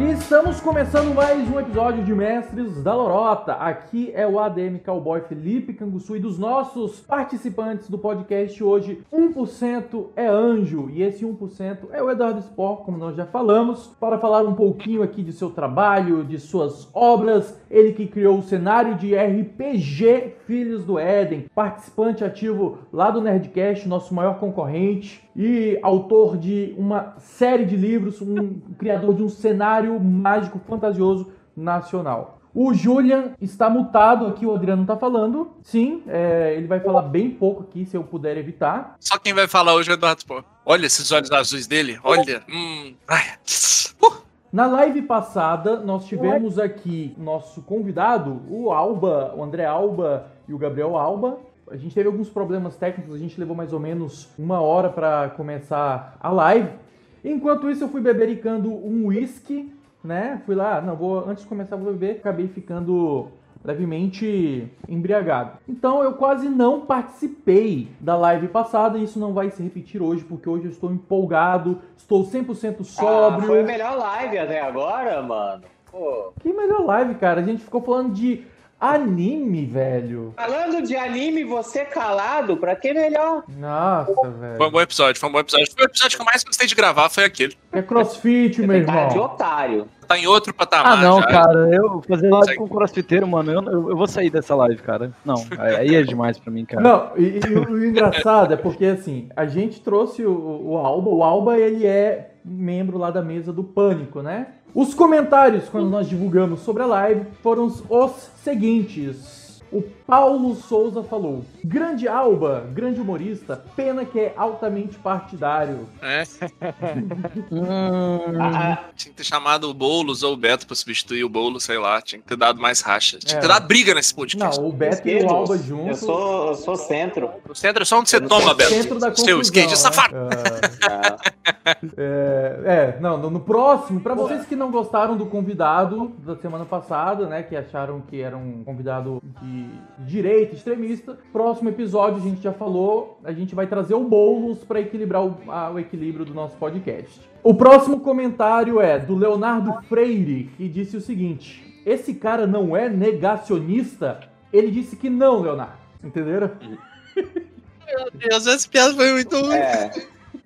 E estamos começando mais um episódio de Mestres da Lorota. Aqui é o ADM Cowboy Felipe Canguçu e dos nossos participantes do podcast hoje, 1% é anjo e esse 1% é o Eduardo Spor, como nós já falamos, para falar um pouquinho aqui de seu trabalho, de suas obras. Ele que criou o cenário de RPG Filhos do Éden, participante ativo lá do Nerdcast, nosso maior concorrente e autor de uma série de livros, um criador de um cenário mágico fantasioso nacional. O Julian está mutado aqui, o Adriano está falando. Sim, é, ele vai falar bem pouco aqui, se eu puder evitar. Só quem vai falar hoje é o Eduardo Pô. Olha esses olhos azuis dele, olha. Hum, ai. Uh. Na live passada, nós tivemos aqui nosso convidado, o Alba, o André Alba e o Gabriel Alba. A gente teve alguns problemas técnicos, a gente levou mais ou menos uma hora para começar a live. Enquanto isso, eu fui bebericando um whisky, né? Fui lá, não, vou antes de começar vou beber, acabei ficando levemente embriagado. Então eu quase não participei da live passada e isso não vai se repetir hoje, porque hoje eu estou empolgado, estou 100% sóbrio. Ah, foi a melhor live até agora, mano. Pô. Que melhor live, cara? A gente ficou falando de Anime, velho. Falando de anime, você calado, pra que melhor? Nossa, velho. Foi um bom episódio, foi um bom episódio. Foi o episódio que eu mais gostei de gravar, foi aquele. É crossfit, meu irmão. de otário. Tá em outro patamar. Ah, não, já. cara. Eu fazer live com crossfiteiro, mano, eu, eu, eu, vou sair dessa live, cara. Não, aí é demais pra mim, cara. Não, e, e o, o, engraçado é porque, assim, a gente trouxe o, o Alba. O Alba, ele é membro lá da mesa do Pânico, né? Os comentários, quando nós divulgamos sobre a live, foram os seguintes. O Paulo Souza falou: Grande Alba, grande humorista, pena que é altamente partidário. É. hum. ah, tinha que ter chamado o Boulos ou o Beto pra substituir o Boulos, sei lá. Tinha que ter dado mais racha. Tinha é. que ter dado briga nesse podcast. Não, o Beto e o Alba juntos. Eu sou, eu sou centro. O centro é só onde você toma, Beto. Centro da confusão, Seu skate né? safado. É, é, não, no, no próximo, pra vocês que não gostaram do convidado da semana passada, né, que acharam que era um convidado de direita, extremista, próximo episódio a gente já falou, a gente vai trazer o Boulos para equilibrar o, a, o equilíbrio do nosso podcast. O próximo comentário é do Leonardo Freire, que disse o seguinte: Esse cara não é negacionista? Ele disse que não, Leonardo. Entenderam? Meu Deus, essa piada foi muito ruim. É.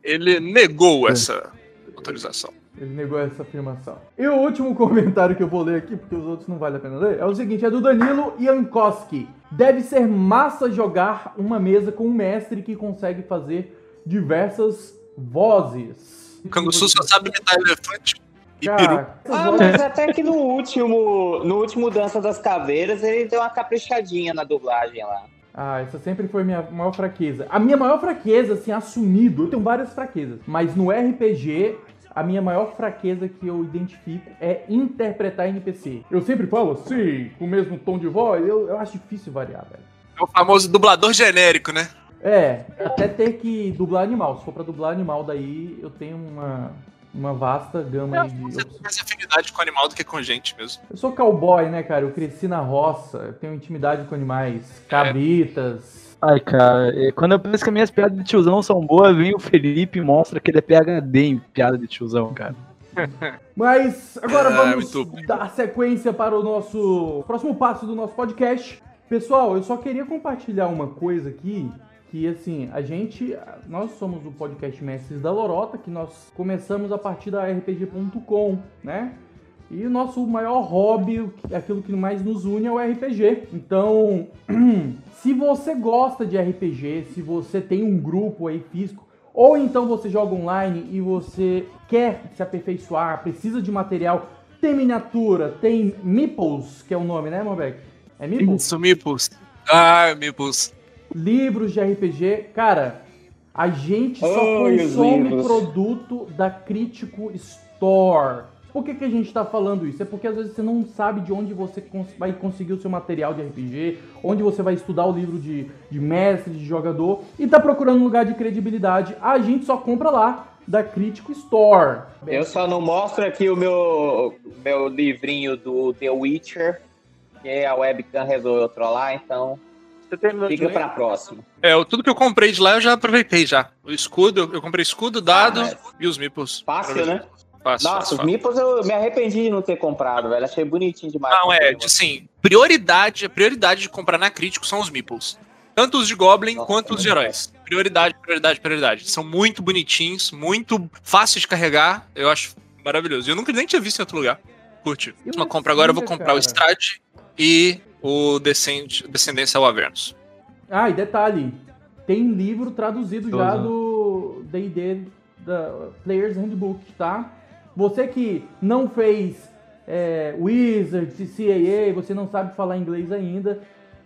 Ele negou essa autorização. Ele negou essa afirmação. E o último comentário que eu vou ler aqui, porque os outros não vale a pena ler, é o seguinte: é do Danilo Jankowski. Deve ser massa jogar uma mesa com um mestre que consegue fazer diversas vozes. O Canguçu só sabe imitar elefante. E Cara, peru. Ah, mas até que no último, no último Dança das Caveiras ele deu uma caprichadinha na dublagem lá. Ah, essa sempre foi minha maior fraqueza. A minha maior fraqueza, assim, assumido, eu tenho várias fraquezas, mas no RPG, a minha maior fraqueza que eu identifico é interpretar NPC. Eu sempre falo assim, com o mesmo tom de voz, eu, eu acho difícil variar, velho. É o famoso dublador genérico, né? É, até ter que dublar animal. Se for pra dublar animal, daí eu tenho uma, uma vasta gama Eu, de. você tem mais afinidade com animal do que com gente mesmo. Eu sou cowboy, né, cara? Eu cresci na roça, eu tenho intimidade com animais, cabritas. Ai, cara, é, quando eu penso que minhas piadas de tiozão são boas, vem o Felipe e mostra que ele é PHD em piada de tiozão, cara. Mas agora É, vamos dar sequência para o nosso próximo passo do nosso podcast. Pessoal, eu só queria compartilhar uma coisa aqui. Que assim, a gente, nós somos o podcast Mestres da Lorota, que nós começamos a partir da RPG.com, né? E o nosso maior hobby, aquilo que mais nos une é o RPG. Então, se você gosta de RPG, se você tem um grupo aí físico, ou então você joga online e você quer se aperfeiçoar, precisa de material, tem miniatura, tem meeples, que é o nome, né, Mobeck? É meeples? Isso, Mipus. Ah, Mipus. Livros de RPG, cara, a gente só os consome produto da Crítico Store. Por que, que a gente tá falando isso? É porque às vezes você não sabe de onde você cons- vai conseguir o seu material de RPG, onde você vai estudar o livro de, de mestre, de jogador, e tá procurando um lugar de credibilidade. A gente só compra lá, da Crítico Store. Eu só não mostro aqui o meu, meu livrinho do The Witcher, que a webcam resolveu trollar, então fica pra próxima. É, o- tudo que eu comprei de lá eu já aproveitei já. O escudo, eu, comprei escudo, dado Ah, mas- e os Mipus. Fácil, né? Fácil, Nossa, fácil, os Meeples eu me arrependi de não ter comprado, velho. Achei bonitinho demais. Não, é, assim, prioridade, a prioridade de comprar na Crítico são os Meeples. Tanto os de Goblin Nossa, quanto os de heróis. Prioridade, prioridade, prioridade. São muito bonitinhos, muito fáceis de carregar. Eu acho maravilhoso. Eu nunca nem tinha visto em outro lugar. Curte. Uma compra agora, eu vou comprar cara. o Strade e o Descend Descendência ao Avernus. Ah, e detalhe. Tem livro traduzido Tô já do D&D da Players Handbook, tá? Você que não fez é, Wizards CAA, você não sabe falar inglês ainda,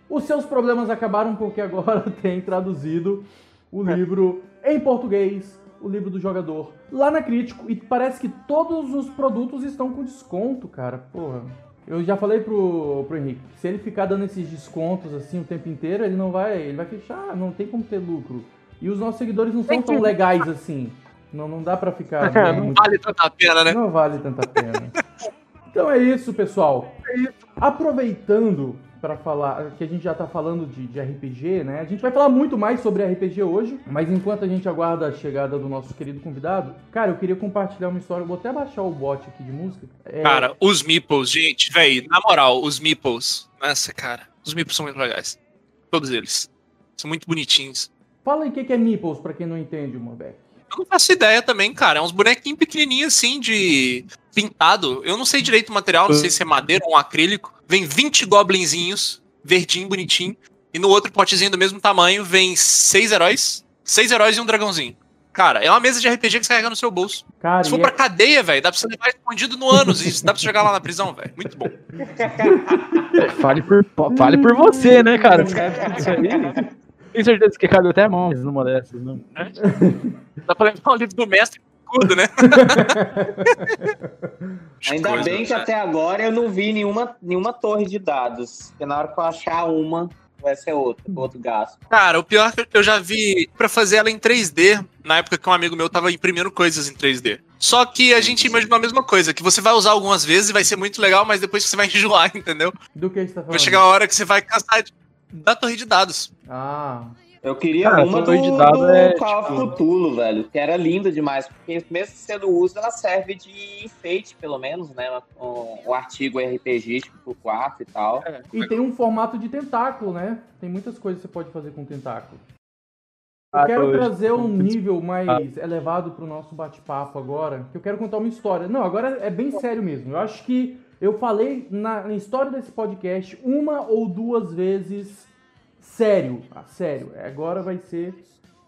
os seus problemas acabaram porque agora tem traduzido o é. livro em português, o livro do jogador, lá na Crítico. E parece que todos os produtos estão com desconto, cara. Porra. Eu já falei pro, pro Henrique, se ele ficar dando esses descontos assim o tempo inteiro, ele não vai. Ele vai fechar, não tem como ter lucro. E os nossos seguidores não são tão legais assim. Não, não dá pra ficar. não muito... vale tanta pena, né? Não vale tanta pena. então é isso, pessoal. Aproveitando para falar, que a gente já tá falando de, de, RPG, né? A gente vai falar muito mais sobre RPG hoje, mas enquanto a gente aguarda a chegada do nosso querido convidado, cara, eu queria compartilhar uma história. Eu vou até baixar o bot aqui de música. É... Cara, os Meeples, gente, velho, na moral, os Meeples. Nossa, cara, os Meeples são muito legais. Todos eles. São muito bonitinhos. Fala aí o que é Meeples, pra quem não entende, Morbeck. Eu não faço ideia também, cara. É uns bonequinhos pequenininhos assim, de pintado. Eu não sei direito o material, não sei se é madeira ou um acrílico. Vem 20 goblinzinhos, verdinho, bonitinho. E no outro potezinho do mesmo tamanho vem seis heróis. Seis heróis e um dragãozinho. Cara, é uma mesa de RPG que você carrega no seu bolso. Cara, Se for pra é... cadeia, velho, dá pra você levar escondido no ânus e dá pra você jogar lá na prisão, velho. Muito bom. fale, por, fale por você, né, cara? Isso aí. Tenho certeza que cabe até mãos numa dessas, não. Dá pra levar o livro do mestre escudo, né? Ainda coisa, bem que né? até agora eu não vi nenhuma, nenhuma torre de dados. Porque na hora que eu achar uma, vai ser outra, outro gasto. Cara, o pior é que eu já vi para fazer ela em 3D, na época que um amigo meu tava imprimindo coisas em 3D. Só que a gente imaginou a mesma coisa, que você vai usar algumas vezes e vai ser muito legal, mas depois você vai enjoar, entendeu? Do que você tá falando? Vai chegar uma hora que você vai cansar de da torre de dados. Ah. Eu queria Cara, uma do, de dados do é, Call of tipo... Cthulhu, velho, que era linda demais, porque mesmo sendo uso, ela serve de enfeite, pelo menos, né? O, o artigo RPG, tipo, 4 e tal. É. E tem um formato de tentáculo, né? Tem muitas coisas que você pode fazer com tentáculo. Eu ah, quero trazer um nível mais elevado para o nosso bate-papo agora, que eu quero contar uma história. Não, agora é bem sério mesmo. Eu acho que eu falei na, na história desse podcast uma ou duas vezes sério, ah, sério. Agora vai ser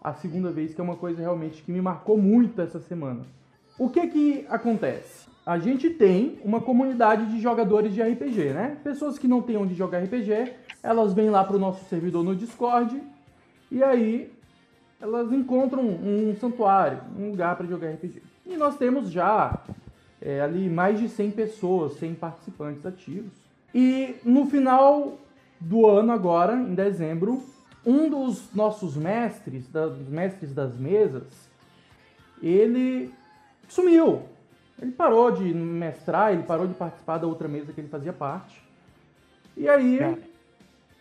a segunda vez que é uma coisa realmente que me marcou muito essa semana. O que que acontece? A gente tem uma comunidade de jogadores de RPG, né? Pessoas que não têm onde jogar RPG, elas vêm lá para o nosso servidor no Discord e aí elas encontram um santuário, um lugar para jogar RPG. E nós temos já é, ali mais de 100 pessoas, 100 participantes ativos. E no final do ano agora, em dezembro, um dos nossos mestres, dos mestres das mesas, ele sumiu. Ele parou de mestrar, ele parou de participar da outra mesa que ele fazia parte. E aí, é.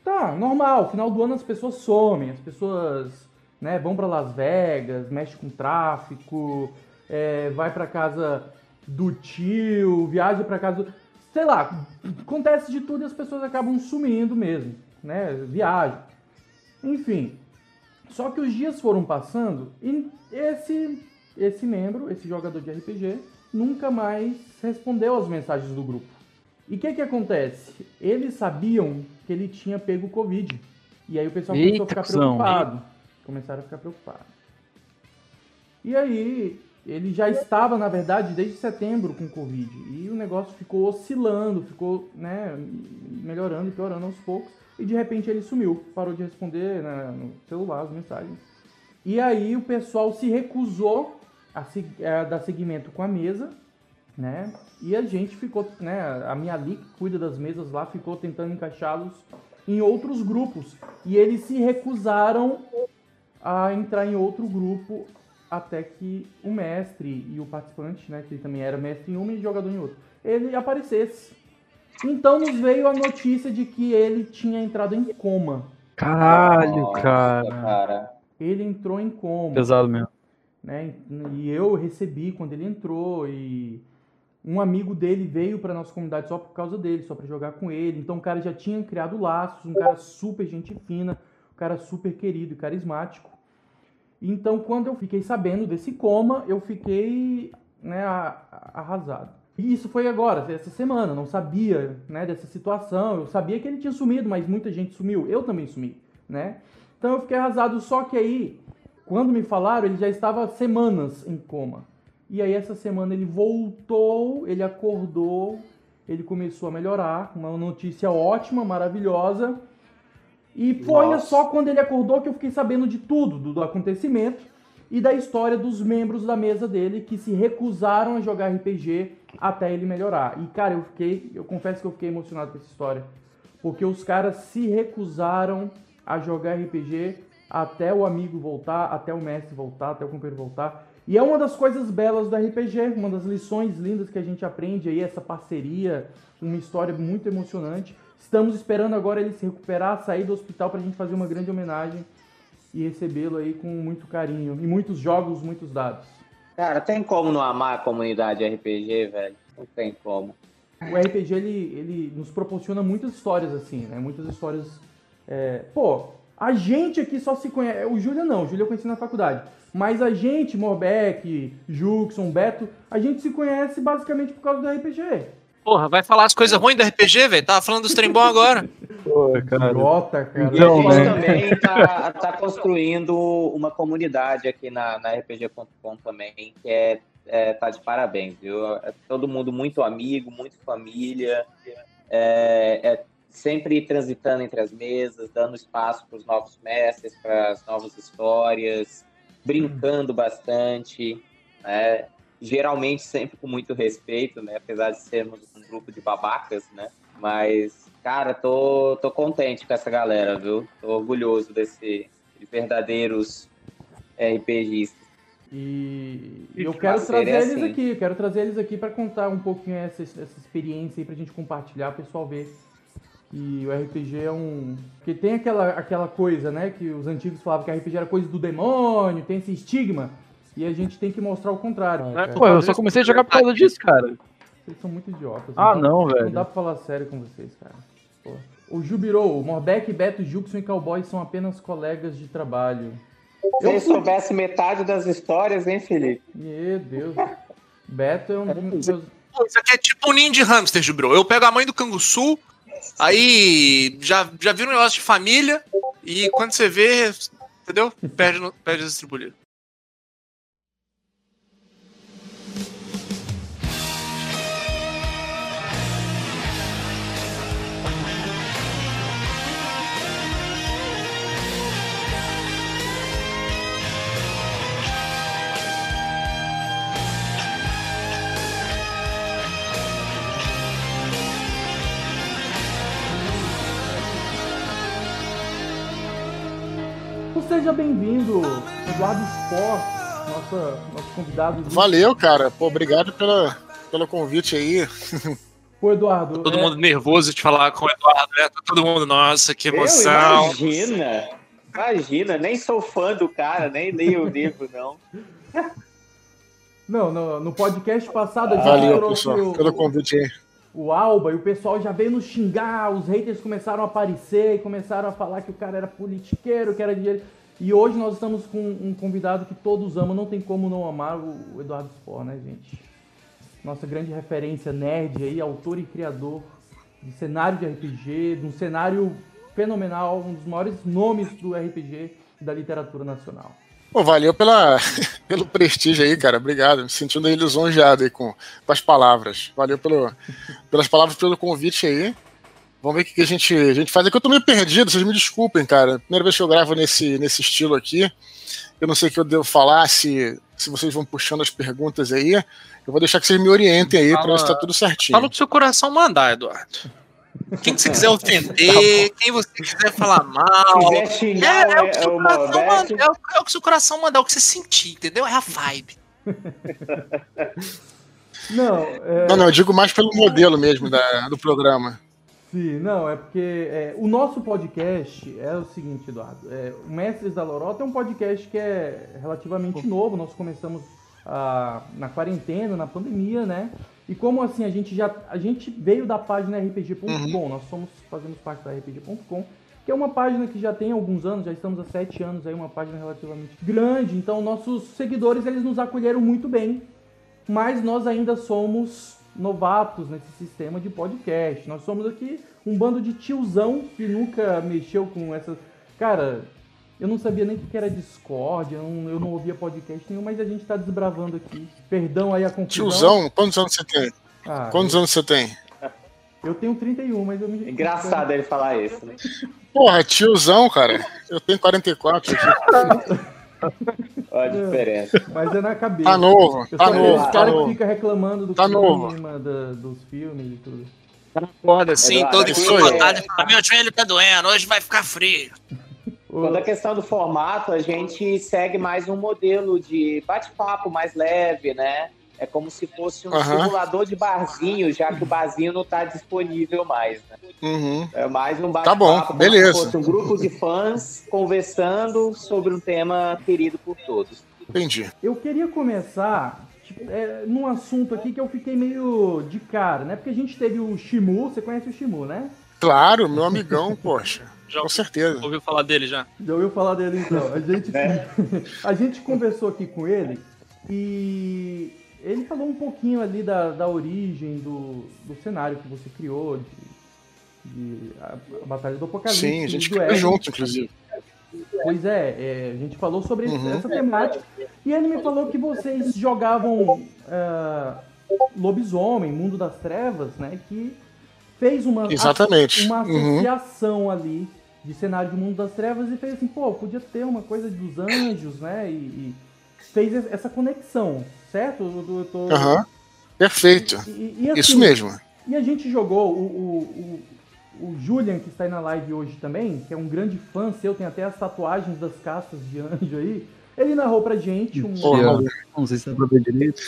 tá, normal, final do ano as pessoas somem, as pessoas né, vão para Las Vegas, mexem com tráfico, é, vai para casa do tio, viaja para casa do... Sei lá, acontece de tudo e as pessoas acabam sumindo mesmo, né? Viajam. Enfim. Só que os dias foram passando e esse, esse membro, esse jogador de RPG, nunca mais respondeu às mensagens do grupo. E o que que acontece? Eles sabiam que ele tinha pego Covid. E aí o pessoal começou a ficar preocupado. Começaram a ficar preocupados. E aí ele já estava, na verdade, desde setembro com Covid. E o negócio ficou oscilando, ficou né, melhorando e piorando aos poucos. E de repente ele sumiu, parou de responder né, no celular as mensagens. E aí o pessoal se recusou a, a dar seguimento com a mesa, né? E a gente ficou, né? A minha ali que cuida das mesas lá ficou tentando encaixá-los em outros grupos. E eles se recusaram a entrar em outro grupo até que o mestre e o participante, né, que também era mestre em um e jogador em outro, ele aparecesse. Então nos veio a notícia de que ele tinha entrado em coma. Caralho, Nossa, cara. cara. Ele entrou em coma. Pesado mesmo. né? E eu recebi quando ele entrou e um amigo dele veio para nossa comunidade só por causa dele, só para jogar com ele. Então o cara já tinha criado laços, um cara super gente fina, um cara super querido e carismático. Então quando eu fiquei sabendo desse coma, eu fiquei né, arrasado. E isso foi agora, essa semana, não sabia né, dessa situação. Eu sabia que ele tinha sumido, mas muita gente sumiu. Eu também sumi, né? Então eu fiquei arrasado, só que aí, quando me falaram, ele já estava semanas em coma. E aí essa semana ele voltou, ele acordou, ele começou a melhorar, uma notícia ótima, maravilhosa. E foi Nossa. só quando ele acordou que eu fiquei sabendo de tudo, do, do, acontecimento e da história dos membros da mesa dele que se recusaram a jogar RPG até ele melhorar. E cara, eu fiquei, eu confesso que eu fiquei emocionado com essa história, porque os caras se recusaram a jogar RPG até o amigo voltar, até o mestre voltar, até o companheiro voltar. E é uma das coisas belas do RPG, uma das lições lindas que a gente aprende aí, essa parceria, uma história muito emocionante. Estamos esperando agora ele se recuperar, sair do hospital para a gente fazer uma grande homenagem e recebê-lo aí com muito carinho. E muitos jogos, muitos dados. Cara, tem como não amar a comunidade RPG, velho? Não tem como. O RPG, ele, ele nos proporciona muitas histórias assim, né? Muitas histórias... É... Pô, a gente aqui só se conhece. O Júlia não, o Júlia eu conheci na faculdade. Mas a gente, Morbeck, Juxon, Beto, a gente se conhece basicamente por causa do RPG. Porra, vai falar as coisas ruins do RPG, velho? Tava falando dos trem bom agora. Pô, cara. Jota, cara. Então, a gente né? também tá, tá, construindo uma comunidade aqui na, na RPG.com também, que é, é, tá de parabéns, viu? É todo mundo muito amigo, muito família. É, é sempre transitando entre as mesas, dando espaço para os novos mestres, para as novas histórias, brincando bastante, né? Geralmente sempre com muito respeito, né? apesar de sermos um grupo de babacas, né? Mas, cara, tô, tô contente com essa galera, viu? Tô orgulhoso desse de verdadeiros RPGistas. E eu quero trazer eles assim. aqui, quero trazer eles aqui para contar um pouquinho essa, essa experiência aí pra gente compartilhar, o pessoal ver que o RPG é um. Porque tem aquela, aquela coisa, né? Que os antigos falavam que RPG era coisa do demônio, tem esse estigma. E a gente tem que mostrar o contrário. Ah, Pô, eu só comecei a jogar por causa disso, cara. Vocês são muito idiotas. Ah, não, velho. Não dá pra falar sério com vocês, cara. Pô. O Jubirou, o Morbeck, Beto, Juxon e Cowboy são apenas colegas de trabalho. Se eu soubesse metade das histórias, hein, Felipe? Meu Deus. Beto é um. Isso aqui é tipo um ninho de hamster, Jubirou. Eu pego a mãe do canguçu, Aí já, já vira um negócio de família e quando você vê, entendeu? Perde, perde as distribuídas. Seja bem-vindo, Eduardo Sport, nossa, nosso convidado. Valeu, cara. Pô, obrigado pela, pelo convite aí. Pô, Eduardo. Todo é... mundo nervoso de falar com o Eduardo, né? Todo mundo, nossa, que emoção. Eu, imagina, imagina, nem sou fã do cara, nem leio o livro, não. Não, no, no podcast passado a gente Valeu, pessoal, o, pelo convite aí. O Alba e o pessoal já veio nos xingar, os haters começaram a aparecer e começaram a falar que o cara era politiqueiro, que era dinheiro. E hoje nós estamos com um convidado que todos amam, não tem como não amar o Eduardo Spor, né, gente? Nossa grande referência nerd aí, autor e criador de cenário de RPG, de um cenário fenomenal, um dos maiores nomes do RPG da literatura nacional. Pô, valeu pela, pelo prestígio aí, cara. Obrigado. Me sentindo aí lisonjeado aí com, com as palavras. Valeu pelo, pelas palavras, pelo convite aí. Vamos ver o que a gente, a gente faz. É que eu tô meio perdido, vocês me desculpem, cara. Primeira vez que eu gravo nesse, nesse estilo aqui. Eu não sei o que eu devo falar, se, se vocês vão puxando as perguntas aí. Eu vou deixar que vocês me orientem aí para ver se tá tudo certinho. Fala o que seu coração mandar, Eduardo. Quem que você quiser ofender, tá quem você quiser falar mal. Quiser xingar, é, é, o que seu coração manda, é, o, é o que seu coração mandar, é o que você sentir, entendeu? É a vibe. Não, é... não, não, eu digo mais pelo modelo mesmo da, do programa. Sim, não, é porque é, o nosso podcast é o seguinte, Eduardo. É, o Mestres da Lorota é um podcast que é relativamente novo. Nós começamos ah, na quarentena, na pandemia, né? E como assim, a gente já. A gente veio da página rpg.com, uhum. nós somos, fazemos parte da rpg.com, que é uma página que já tem alguns anos, já estamos há sete anos aí, uma página relativamente grande. Então nossos seguidores eles nos acolheram muito bem. Mas nós ainda somos novatos nesse sistema de podcast. Nós somos aqui um bando de tiozão que nunca mexeu com essas. Cara, eu não sabia nem o que era Discord, eu não, eu não ouvia podcast nenhum, mas a gente tá desbravando aqui. Perdão aí a confusão. Tiozão, quantos anos você tem? Ah, quantos eu... anos você tem? Eu tenho 31, mas eu me. Engraçado ele falar isso, né? Porra, tiozão, cara. Eu tenho 44. Olha a diferença. Mas é na cabeça. Tá novo, tá novo. Os tá caras que ficam reclamando do tá clima, da, dos filmes e tudo. Acorda assim, todo incomodado. É... Meu joelho tá doendo, hoje vai ficar frio. Quando a questão do formato, a gente segue mais um modelo de bate-papo mais leve, né? É como se fosse um uhum. simulador de barzinho, já que o barzinho não está disponível mais. Né? Uhum. É mais um bate-papo. Tá bom, beleza. Fosse um grupo de fãs conversando sobre um tema querido por todos. Entendi. Eu queria começar tipo, é, num assunto aqui que eu fiquei meio de cara, né? Porque a gente teve o Shimu, você conhece o Shimu, né? Claro, meu amigão, poxa. Já com certeza. Ouviu falar dele já? Já ouviu falar dele então. A gente, é. a gente conversou aqui com ele e ele falou um pouquinho ali da, da origem do, do cenário que você criou, de, de a, a, Batalha do Apocalipse. Sim, a gente criou junto, inclusive. Pois é, é, a gente falou sobre uhum. essa temática e ele me falou que vocês jogavam uh, Lobisomem, Mundo das Trevas, né? Que fez uma, Exatamente. uma uhum. associação uhum. ali de cenário de Mundo das Trevas e fez assim, pô, podia ter uma coisa dos anjos, né? E, e fez essa conexão, certo? Eu, tô... uhum. Perfeito. E, e, assim, Isso mesmo. E a gente jogou o, o, o, o, Julian, que está aí na live hoje também, que é um grande fã seu, tem até as tatuagens das castas de anjo aí. Ele narrou pra gente um. Porra, não sei se dá pra ver direito.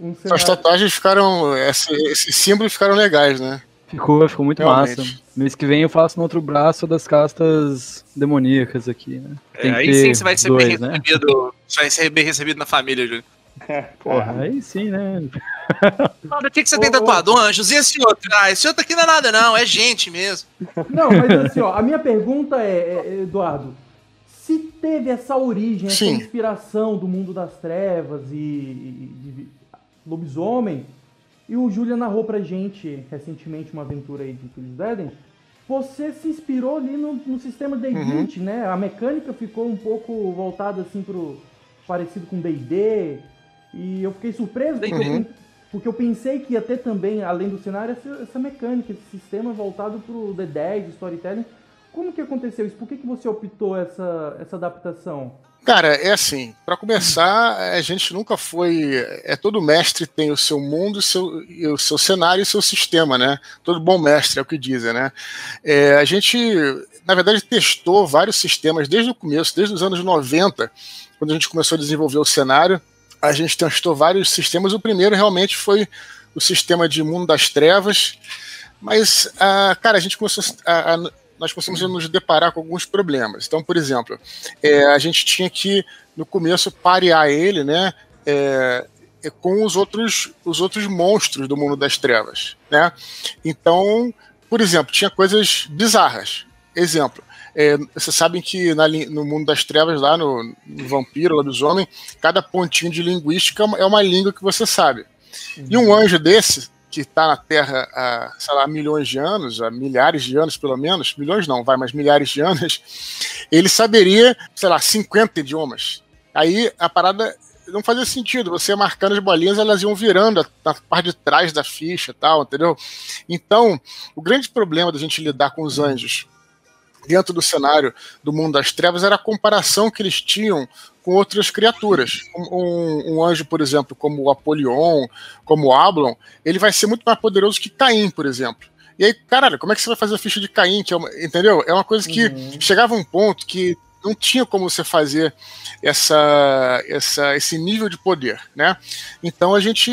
Um cenário... As tatuagens ficaram. Esses esse símbolos ficaram legais, né? Ficou, ficou muito Realmente. massa. Mês que vem eu faço no outro braço das castas demoníacas aqui, né? É, aí sim você vai ser dois, bem né? recebido. Vai ser bem recebido na família, Júlio. Porra, aí sim, né? o que, que você tem tatuado? Anjos. E esse outro? Ah, esse outro aqui não é nada, não, é gente mesmo. Não, mas assim, ó, a minha pergunta é, é Eduardo, se teve essa origem, essa sim. inspiração do mundo das trevas e, e de lobisomem, e o Julia narrou pra gente recentemente uma aventura aí de Filhos do Éden. Você se inspirou ali no, no sistema D20, uhum. né? A mecânica ficou um pouco voltada assim pro parecido com D&D. E eu fiquei surpreso porque, uhum. eu, porque, eu, pensei que ia ter também, além do cenário, essa, essa mecânica, esse sistema voltado pro D10, storytelling. Como que aconteceu isso? Por que, que você optou essa, essa adaptação? Cara, é assim, para começar, a gente nunca foi. É todo mestre tem o seu mundo, o seu, o seu cenário e o seu sistema, né? Todo bom mestre é o que dizem, né? É, a gente, na verdade, testou vários sistemas desde o começo, desde os anos 90, quando a gente começou a desenvolver o cenário. A gente testou vários sistemas. O primeiro realmente foi o sistema de mundo das trevas. Mas, ah, cara, a gente começou a, a nós conseguimos nos deparar com alguns problemas. Então, por exemplo, é, a gente tinha que, no começo, parear ele né, é, é, com os outros, os outros monstros do mundo das trevas. Né? Então, por exemplo, tinha coisas bizarras. Exemplo, é, vocês sabem que na, no mundo das trevas, lá no, no vampiro, homens, cada pontinho de linguística é uma língua que você sabe. E um anjo desse que está na Terra há, sei lá, milhões de anos, há milhares de anos pelo menos, milhões não, vai, mas milhares de anos, ele saberia, sei lá, 50 idiomas. Aí a parada não fazia sentido, você marcando as bolinhas, elas iam virando na parte de trás da ficha tal, entendeu? Então, o grande problema da gente lidar com os anjos dentro do cenário do mundo das trevas era a comparação que eles tinham com outras criaturas. Um, um, anjo, por exemplo, como o Apolion, como o Ablon, ele vai ser muito mais poderoso que Caim, por exemplo. E aí, caralho, como é que você vai fazer a ficha de Caim? É uma, entendeu? É uma coisa que uhum. chegava um ponto que não tinha como você fazer essa, essa, esse nível de poder, né? Então a gente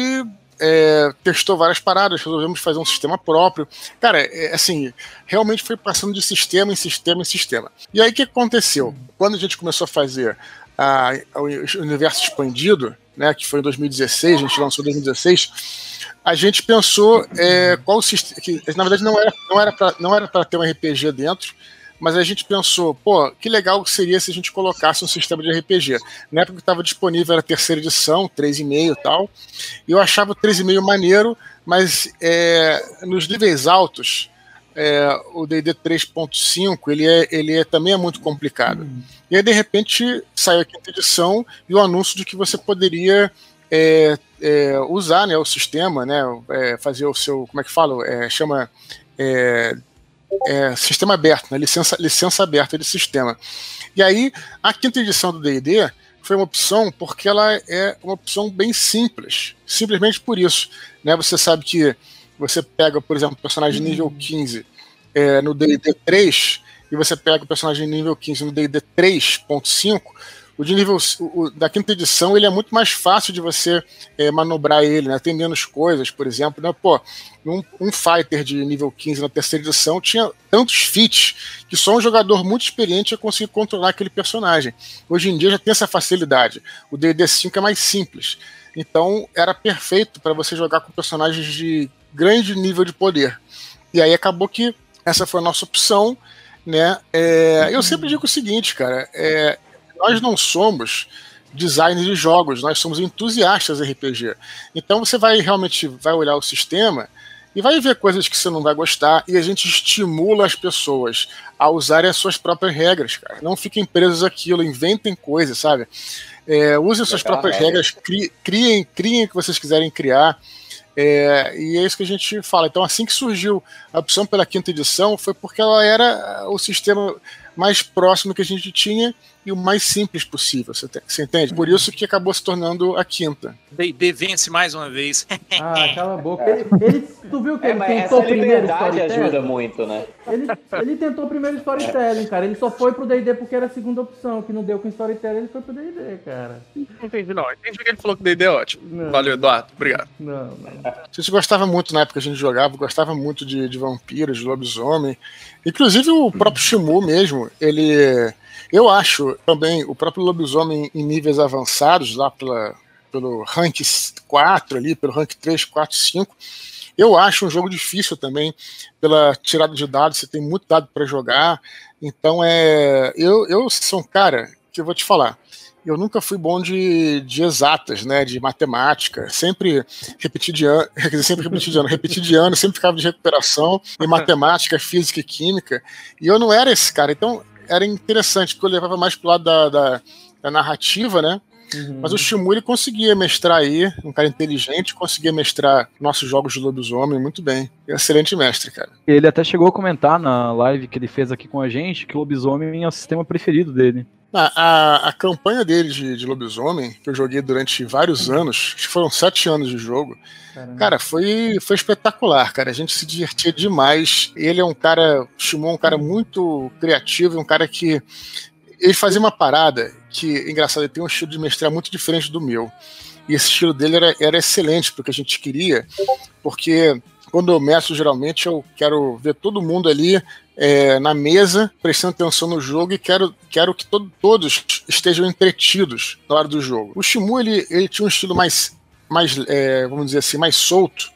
é, testou várias paradas, resolvemos fazer um sistema próprio. Cara, é, assim, realmente foi passando de sistema em sistema em sistema. E aí o que aconteceu? Quando a gente começou a fazer a, a, o universo expandido, né, que foi em 2016, a gente lançou em 2016, a gente pensou é, qual sistema. Que, na verdade, não era, não era para ter um RPG dentro, mas a gente pensou, pô, que legal seria se a gente colocasse um sistema de RPG. Na época que estava disponível era a terceira edição, 3,5 e tal, e eu achava o 3,5 maneiro, mas é, nos níveis altos, é, o D&D 3.5, ele, é, ele é, também é muito complicado. E aí, de repente, saiu a quinta edição e o anúncio de que você poderia é, é, usar né, o sistema, né, é, fazer o seu, como é que fala, é, chama é, sistema aberto, né, licença, licença aberta de sistema. E aí, a quinta edição do D&D foi uma opção porque ela é uma opção bem simples, simplesmente por isso. Né, você sabe que você pega, por exemplo, o personagem nível 15 é, no D&D 3 e você pega o personagem nível 15 no D&D 3.5, o de nível o, da quinta edição ele é muito mais fácil de você é, manobrar ele, né? Tem menos coisas, por exemplo, né? Pô, um, um, fighter de nível 15 na terceira edição tinha tantos feats que só um jogador muito experiente ia conseguir controlar aquele personagem. Hoje em dia já tem essa facilidade. O D&D 5 é mais simples. Então era perfeito para você jogar com personagens de grande nível de poder. E aí acabou que essa foi a nossa opção, né? É, eu sempre digo o seguinte, cara, é, nós não somos designers de jogos, nós somos entusiastas de RPG. Então você vai realmente vai olhar o sistema e vai ver coisas que você não vai gostar e a gente estimula as pessoas a usarem as suas próprias regras, cara. Não fiquem presos aquilo, inventem coisas, sabe? É, usem as suas próprias regras, cri, criem, criem o que vocês quiserem criar. É, e é isso que a gente fala. Então, assim que surgiu a opção pela quinta edição, foi porque ela era o sistema mais próximo que a gente tinha e o mais simples possível, você, você entende? Por isso que acabou se tornando a quinta. D&D vence mais uma vez. ah, cala a boca. Ele, ele, tu viu que é, ele tentou primeiro storytelling? ajuda muito, né? Ele, ele tentou primeiro storytelling, cara. Ele só foi pro D&D porque era a segunda opção, que não deu com storytelling, ele foi pro D&D, cara. Entendi, não. Entendi que ele falou que o D&D é ótimo. Não. Valeu, Eduardo. Obrigado. Não, não. Muito, na época que a gente jogava, gostava muito de, de vampiros, de lobisomem. Inclusive o próprio Shimu mesmo, ele eu acho também o próprio lobisomem em níveis avançados, lá pela, pelo rank 4 ali, pelo rank 3, 4, 5. Eu acho um jogo difícil também, pela tirada de dados, você tem muito dado para jogar. Então é. Eu, eu sou um cara que eu vou te falar. Eu nunca fui bom de, de exatas, né? De matemática. Sempre repeti de ano, sempre repeti de ano, repeti de ano, sempre ficava de recuperação em matemática, física e química. E eu não era esse cara. Então, era interessante, porque eu levava mais pro lado da, da, da narrativa, né? Uhum. Mas o Shimu ele conseguia mestrar aí, um cara inteligente, conseguia mestrar nossos jogos de lobisomem muito bem. Excelente mestre, cara. Ele até chegou a comentar na live que ele fez aqui com a gente que o lobisomem é o sistema preferido dele. A, a, a, campanha dele de, de, lobisomem, que eu joguei durante vários anos, acho que foram sete anos de jogo, Caramba. cara, foi, foi espetacular, cara. A gente se divertia demais. Ele é um cara, Shimon, um cara muito criativo, um cara que. Ele fazia uma parada que, engraçado, ele tem um estilo de mestrar muito diferente do meu. E esse estilo dele era, era excelente porque a gente queria, porque quando eu meço, geralmente eu quero ver todo mundo ali é, na mesa, prestando atenção no jogo e quero, quero que todo, todos estejam entretidos na hora do jogo. O Shimu, ele, ele tinha um estilo mais, mais é, vamos dizer assim, mais solto,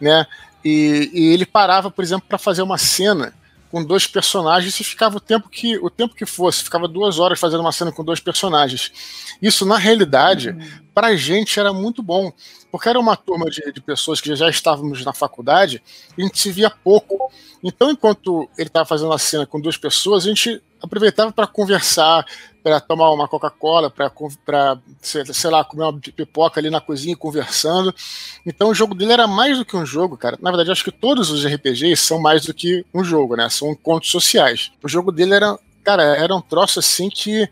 né? E, e ele parava, por exemplo, para fazer uma cena com dois personagens e ficava o tempo que o tempo que fosse, ficava duas horas fazendo uma cena com dois personagens. Isso, na realidade, uhum. pra gente era muito bom, porque era uma turma de, de pessoas que já estávamos na faculdade e a gente se via pouco. Então, enquanto ele estava fazendo a cena com duas pessoas, a gente aproveitava para conversar, para tomar uma Coca-Cola, para, sei lá, comer uma pipoca ali na cozinha conversando. Então o jogo dele era mais do que um jogo, cara. Na verdade, acho que todos os RPGs são mais do que um jogo, né? São encontros sociais. O jogo dele era, cara, era um troço assim que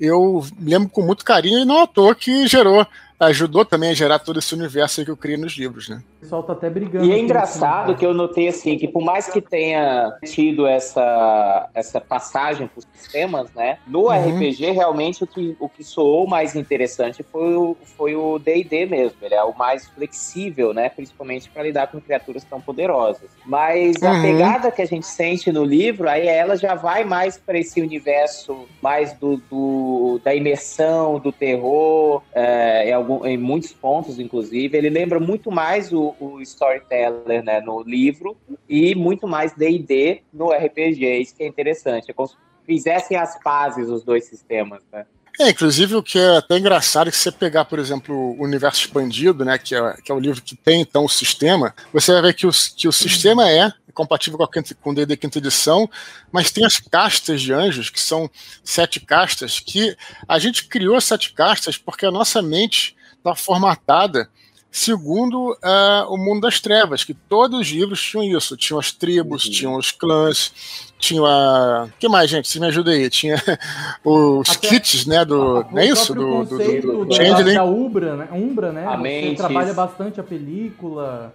eu lembro com muito carinho e não à toa que gerou ajudou também a gerar todo esse universo que eu criei nos livros, né? O pessoal tá até brigando. E é engraçado que eu notei assim que por mais que tenha tido essa, essa passagem por sistemas, né? No uhum. RPG realmente o que, o que soou mais interessante foi o foi o D&D mesmo. Ele é o mais flexível, né? Principalmente para lidar com criaturas tão poderosas. Mas uhum. a pegada que a gente sente no livro, aí ela já vai mais para esse universo mais do, do da imersão, do terror, é, em, algum, em muitos pontos, inclusive. Ele lembra muito mais o, o Storyteller né, no livro e muito mais D&D no RPG. Isso que é interessante. É como se fizessem as pazes os dois sistemas, né? É, inclusive o que é até engraçado é que se você pegar, por exemplo, o Universo Expandido, né, que é, que é o livro que tem então o sistema, você vai ver que o, que o sistema é compatível com a com D&D quinta edição, mas tem as castas de anjos, que são sete castas, que a gente criou sete castas porque a nossa mente está formatada segundo uh, o mundo das trevas, que todos os livros tinham isso. Tinham as tribos, uhum. tinham os clãs, tinha a. O que mais, gente? Se me ajuda aí. Tinha os Até kits, né? Do. não é isso? Do, do, do, do Changeling. Da Umbra, né? Umbra, né? A Você trabalha bastante a película.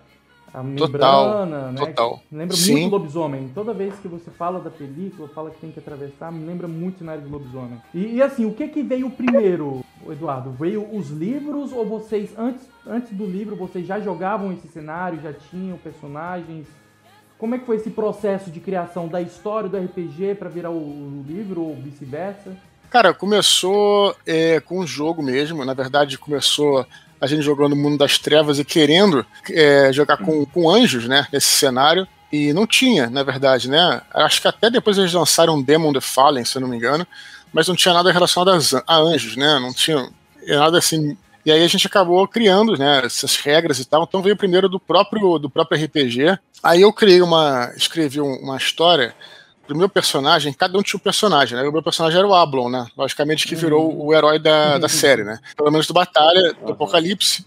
A membrana, total, né? Total. Lembra Sim. muito lobisomem. Toda vez que você fala da película, fala que tem que atravessar, me lembra muito cenário de lobisomem. E, e, assim, o que que veio primeiro, Eduardo? Veio os livros ou vocês, antes, antes do livro, vocês já jogavam esse cenário, já tinham personagens? Como é que foi esse processo de criação da história do RPG para virar o, o, livro ou vice-versa? Cara, começou é, com um jogo mesmo. Na verdade, começou a gente jogando no mundo das trevas e querendo é, jogar com, com anjos, né? Nesse cenário. E não tinha, na verdade, né? Acho que até depois eles lançaram Demon the Fallen, se eu não me engano, mas não tinha nada relacionado a, a anjos, né? Não tinha nada assim e aí a gente acabou criando, né, essas regras e tal. Então veio primeiro do próprio do próprio RPG. Aí eu criei uma, escrevi uma história do meu personagem, cada um tinha um personagem, né? O meu personagem era o Ablon, né? Logicamente que virou uhum. o herói da, da série, né? Pelo menos do Batalha, do Apocalipse.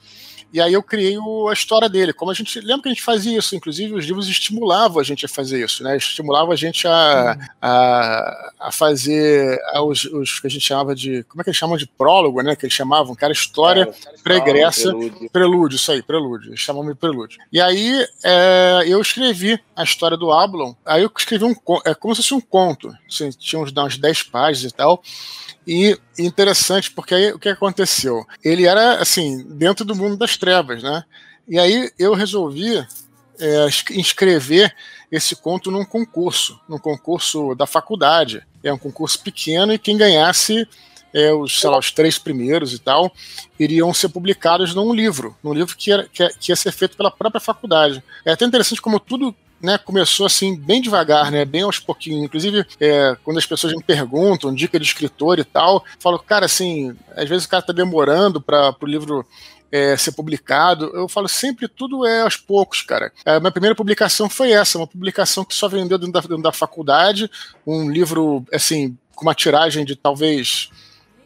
E aí eu criei o, a história dele. Como a gente lembra que a gente fazia isso, inclusive os livros estimulavam a gente a fazer isso, né? Estimulavam a gente a, a, a fazer os, os, que a gente chamava de. Como é que eles chamam de prólogo, né? Que eles chamavam, que era história é, pregressa. Prelúdio. prelúdio. isso aí, prelúdio. Eles chamavam de prelúdio. E aí é, eu escrevi a história do Ablon. Aí eu escrevi um. É como se fosse um conto. Assim, tinha uns, uns 10 páginas e tal. E interessante, porque aí o que aconteceu? Ele era, assim, dentro do mundo das trevas, né? E aí eu resolvi é, inscrever esse conto num concurso, num concurso da faculdade. É um concurso pequeno e quem ganhasse é, os, sei lá, os três primeiros e tal, iriam ser publicados num livro, num livro que, era, que, que ia ser feito pela própria faculdade. É até interessante como tudo né, começou assim bem devagar, né, bem aos pouquinhos. Inclusive, é, quando as pessoas me perguntam dica de escritor e tal, falo, cara, assim, às vezes o cara tá demorando para o livro é, ser publicado. Eu falo sempre tudo é aos poucos, cara. A minha primeira publicação foi essa, uma publicação que só vendeu dentro da, dentro da faculdade, um livro assim com uma tiragem de talvez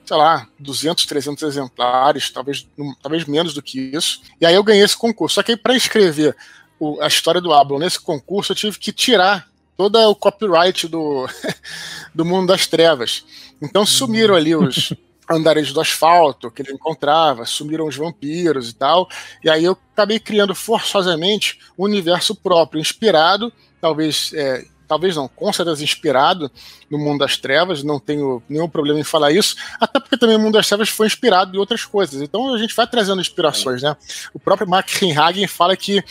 sei lá, 200, 300 exemplares, talvez, talvez menos do que isso. E aí eu ganhei esse concurso. Só que para escrever o, a história do Ablon nesse concurso, eu tive que tirar todo o copyright do, do mundo das trevas. Então sumiram ali os andares do asfalto que ele encontrava, sumiram os vampiros e tal. E aí eu acabei criando forçosamente um universo próprio, inspirado, talvez é, talvez não, com certeza inspirado no Mundo das Trevas, não tenho nenhum problema em falar isso, até porque também o Mundo das Trevas foi inspirado em outras coisas. Então a gente vai trazendo inspirações, né? O próprio Mark Hagen fala que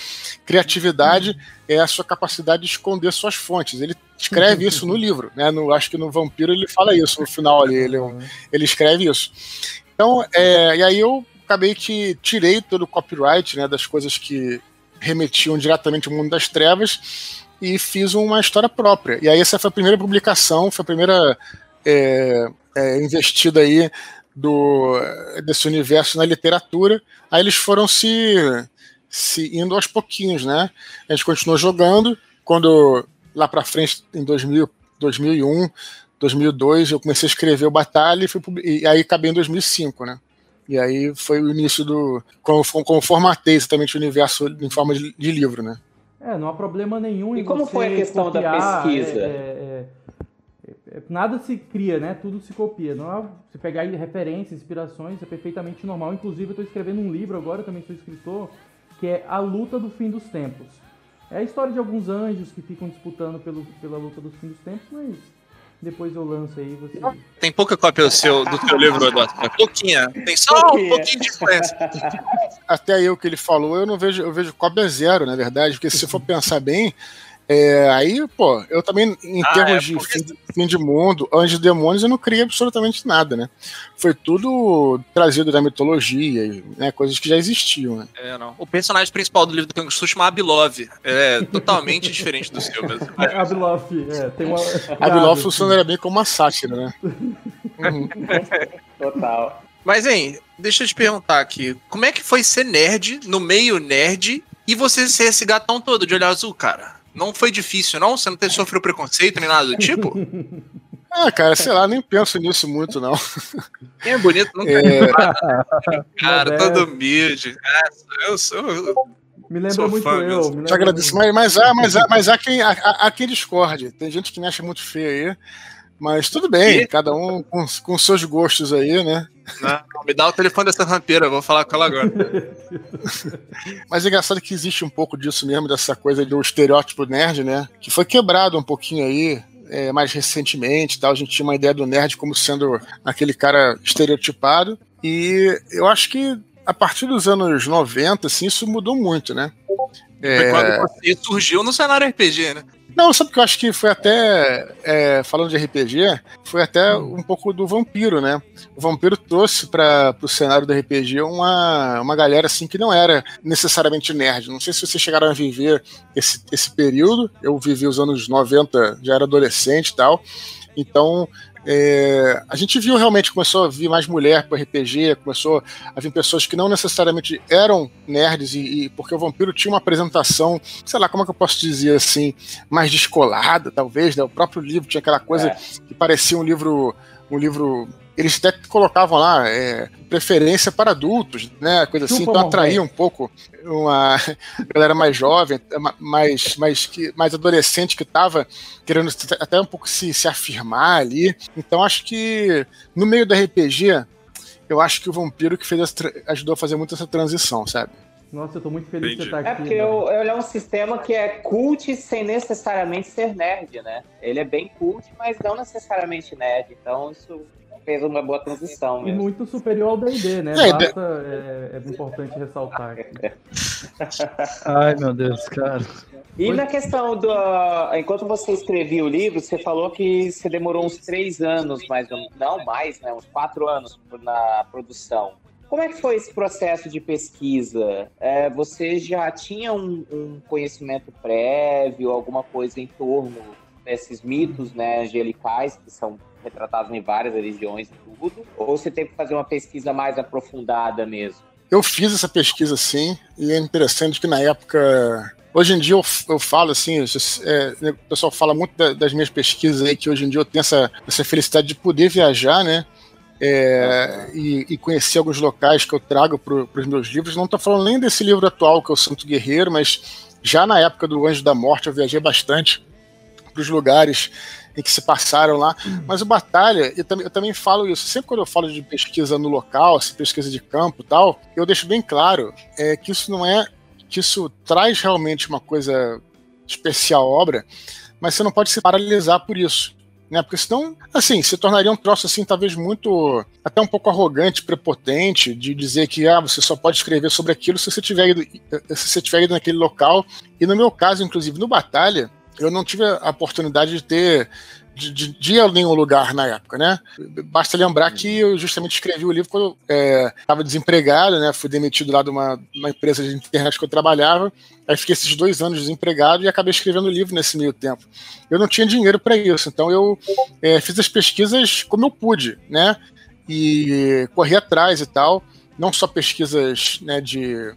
criatividade é a sua capacidade de esconder suas fontes. Ele escreve isso no livro, né? No, acho que no Vampiro ele fala isso no final ali, ele, ele escreve isso. Então, é, e aí eu acabei que tirei todo o copyright, né, das coisas que remetiam diretamente ao mundo das trevas e fiz uma história própria. E aí essa foi a primeira publicação, foi a primeira é, é, investida aí do, desse universo na literatura. Aí eles foram se, se indo aos pouquinhos, né? A gente continuou jogando. Quando lá para frente, em 2000, 2001, 2002, eu comecei a escrever o Batalha e, fui, e aí acabei em 2005, né? E aí foi o início do. Como, como formatei exatamente o universo em forma de, de livro, né? É, não há problema nenhum e em como foi a questão copiar, da pesquisa? É, é, é, é, nada se cria, né? Tudo se copia. Não é, você pegar referências, inspirações, é perfeitamente normal. Inclusive, eu estou escrevendo um livro agora, também sou escritor, que é A Luta do Fim dos Tempos. É a história de alguns anjos que ficam disputando pelo, pela luta dos fim dos tempos, mas depois eu lanço aí. Você... Tem pouca cópia do seu, do seu livro, Eduardo. Pouquinha. Tem só um pouquinho de influência. Até aí o que ele falou, eu não vejo, eu vejo cópia zero, na verdade, porque se for pensar bem, é, aí, pô, eu também, em ah, termos é, de fim, fim, de mundo, anjos e demônios, eu não criei absolutamente nada, né? Foi tudo trazido da mitologia, né? Coisas que já existiam, né? É, não. O personagem principal do livro do Kang chama Abilov. É totalmente diferente do seu mesmo. É, Abilov, é, tem uma. Abilov funcionaria bem como uma sátira, né? uhum. Total. Mas, hein, deixa eu te perguntar aqui. Como é que foi ser nerd no meio nerd e você ser esse gatão todo de olho azul, cara? Não foi difícil, não? Você não ter sofrido preconceito nem nada do tipo? Ah, cara, sei lá, nem penso nisso muito, não. Quem é bonito nunca é... Cara, todo humilde. eu sou. Me lembra sou muito fã, eu. Me Te agradeço. Mas, mas, há, mas, há, mas há, quem, há, há quem discorde. Tem gente que me acha muito feio aí. Mas tudo bem, e? cada um com, com seus gostos aí, né? Não, me dá o telefone dessa rampeira, vou falar com ela agora. Mas é engraçado que existe um pouco disso mesmo, dessa coisa do estereótipo nerd, né? Que foi quebrado um pouquinho aí. É, mais recentemente, tal, a gente tinha uma ideia do nerd como sendo aquele cara estereotipado, e eu acho que a partir dos anos 90, assim, isso mudou muito, né? É... Quando você surgiu no cenário RPG, né? Não, sabe que eu acho que foi até, é, falando de RPG, foi até um pouco do vampiro, né? O vampiro trouxe para o cenário do RPG uma, uma galera assim que não era necessariamente nerd. Não sei se vocês chegaram a viver esse, esse período. Eu vivi os anos 90, já era adolescente e tal. Então, é, a gente viu realmente, começou a vir mais mulher para RPG, começou a vir pessoas que não necessariamente eram nerds, e, e, porque o Vampiro tinha uma apresentação, sei lá, como é que eu posso dizer assim, mais descolada, talvez, né? O próprio livro tinha aquela coisa é. que parecia um livro, um livro eles até colocavam lá é, preferência para adultos, né? Coisa assim, então atraía um pouco uma galera mais jovem, mais, mais, mais adolescente que estava querendo até um pouco se, se afirmar ali. Então acho que no meio do RPG, eu acho que o Vampiro que fez ajudou a fazer muito essa transição, sabe? Nossa, eu tô muito feliz Entendi. de você estar aqui. É porque eu, ele é um sistema que é cult sem necessariamente ser nerd, né? Ele é bem cult, mas não necessariamente nerd. Então isso fez uma boa transição. Mesmo. E muito superior ao D&D, né? É, Basta, é, é, importante ressaltar. Aqui. Ai, meu Deus, cara. E na questão do. Enquanto você escrevia o livro, você falou que você demorou uns três anos, mais não mais, né? Uns quatro anos na produção. Como é que foi esse processo de pesquisa? É, você já tinha um, um, conhecimento prévio, alguma coisa em torno desses mitos né, angelicais, que são retratados em várias religiões e tudo? Ou você teve que fazer uma pesquisa mais aprofundada mesmo? Eu fiz essa pesquisa sim, e é interessante que na época. Hoje em dia eu, eu falo assim, é, o pessoal fala muito da, das minhas pesquisas aí, que hoje em dia eu tenho essa, essa felicidade de poder viajar, né? É, e, e, conhecer alguns locais que eu trago para os meus livros. Não estou falando nem desse livro atual, que é o Santo Guerreiro, mas já na época do Anjo da Morte eu viajei bastante para os lugares em que se passaram lá. Mas o Batalha, eu também, eu também falo isso, sempre quando eu falo de pesquisa no local, pesquisa de campo e tal, eu deixo bem claro é, que isso não é. que isso traz realmente uma coisa especial à obra, mas você não pode se paralisar por isso. Né, porque senão, assim, se tornaria um troço assim, talvez muito, até um pouco arrogante, prepotente, de dizer que ah, você só pode escrever sobre aquilo se você tiver ido, se você tiver ido naquele local. E no meu caso, inclusive, no Batalha, eu não tive a oportunidade de ter de, de, de nenhum lugar na época, né? Basta lembrar que eu justamente escrevi o livro quando estava é, desempregado, né? Fui demitido lá de uma, uma, empresa de internet que eu trabalhava. Aí fiquei esses dois anos desempregado e acabei escrevendo o livro nesse meio tempo. Eu não tinha dinheiro para isso, então eu é, fiz as pesquisas como eu pude, né? E corri atrás e tal. Não só pesquisas né, de,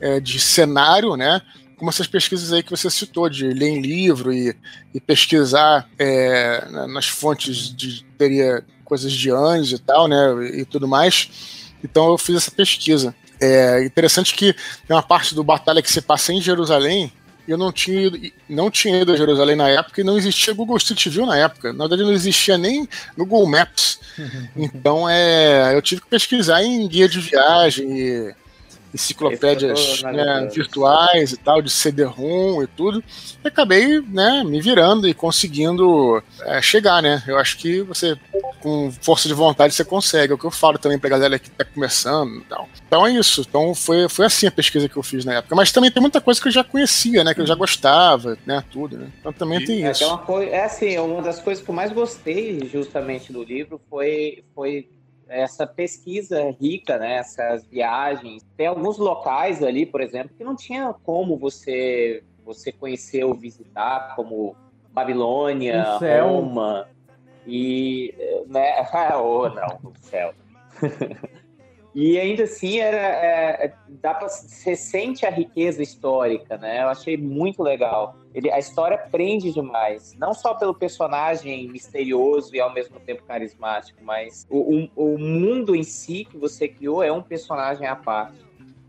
é, de cenário, né? Como essas pesquisas aí que você citou, de ler em livro e, e pesquisar é, nas fontes de teria coisas de anjos e tal, né, e tudo mais. Então eu fiz essa pesquisa. É interessante que tem uma parte do batalha que se passa em Jerusalém, eu não tinha ido, não tinha ido a Jerusalém na época e não existia Google Street View na época. Na verdade, não existia nem Google Maps. Então, é, eu tive que pesquisar em guia de viagem e enciclopédias né, virtuais e tal, de CD-ROM e tudo, e acabei né, me virando e conseguindo é, chegar, né? Eu acho que você, com força de vontade, você consegue. É o que eu falo também pra galera que tá começando e tal. Então é isso. Então foi, foi assim a pesquisa que eu fiz na época. Mas também tem muita coisa que eu já conhecia, né? Que eu já gostava, né? Tudo, né? Então também tem é, isso. É, uma coisa, é assim, uma das coisas que eu mais gostei justamente do livro foi, foi essa pesquisa rica, né, essas viagens. Tem alguns locais ali, por exemplo, que não tinha como você você conhecer ou visitar, como Babilônia, Roma e né, ou oh, não, o céu. E ainda assim era, é, dá para você sente a riqueza histórica, né? Eu achei muito legal. Ele, a história prende demais, não só pelo personagem misterioso e ao mesmo tempo carismático, mas o, o, o mundo em si que você criou é um personagem à parte.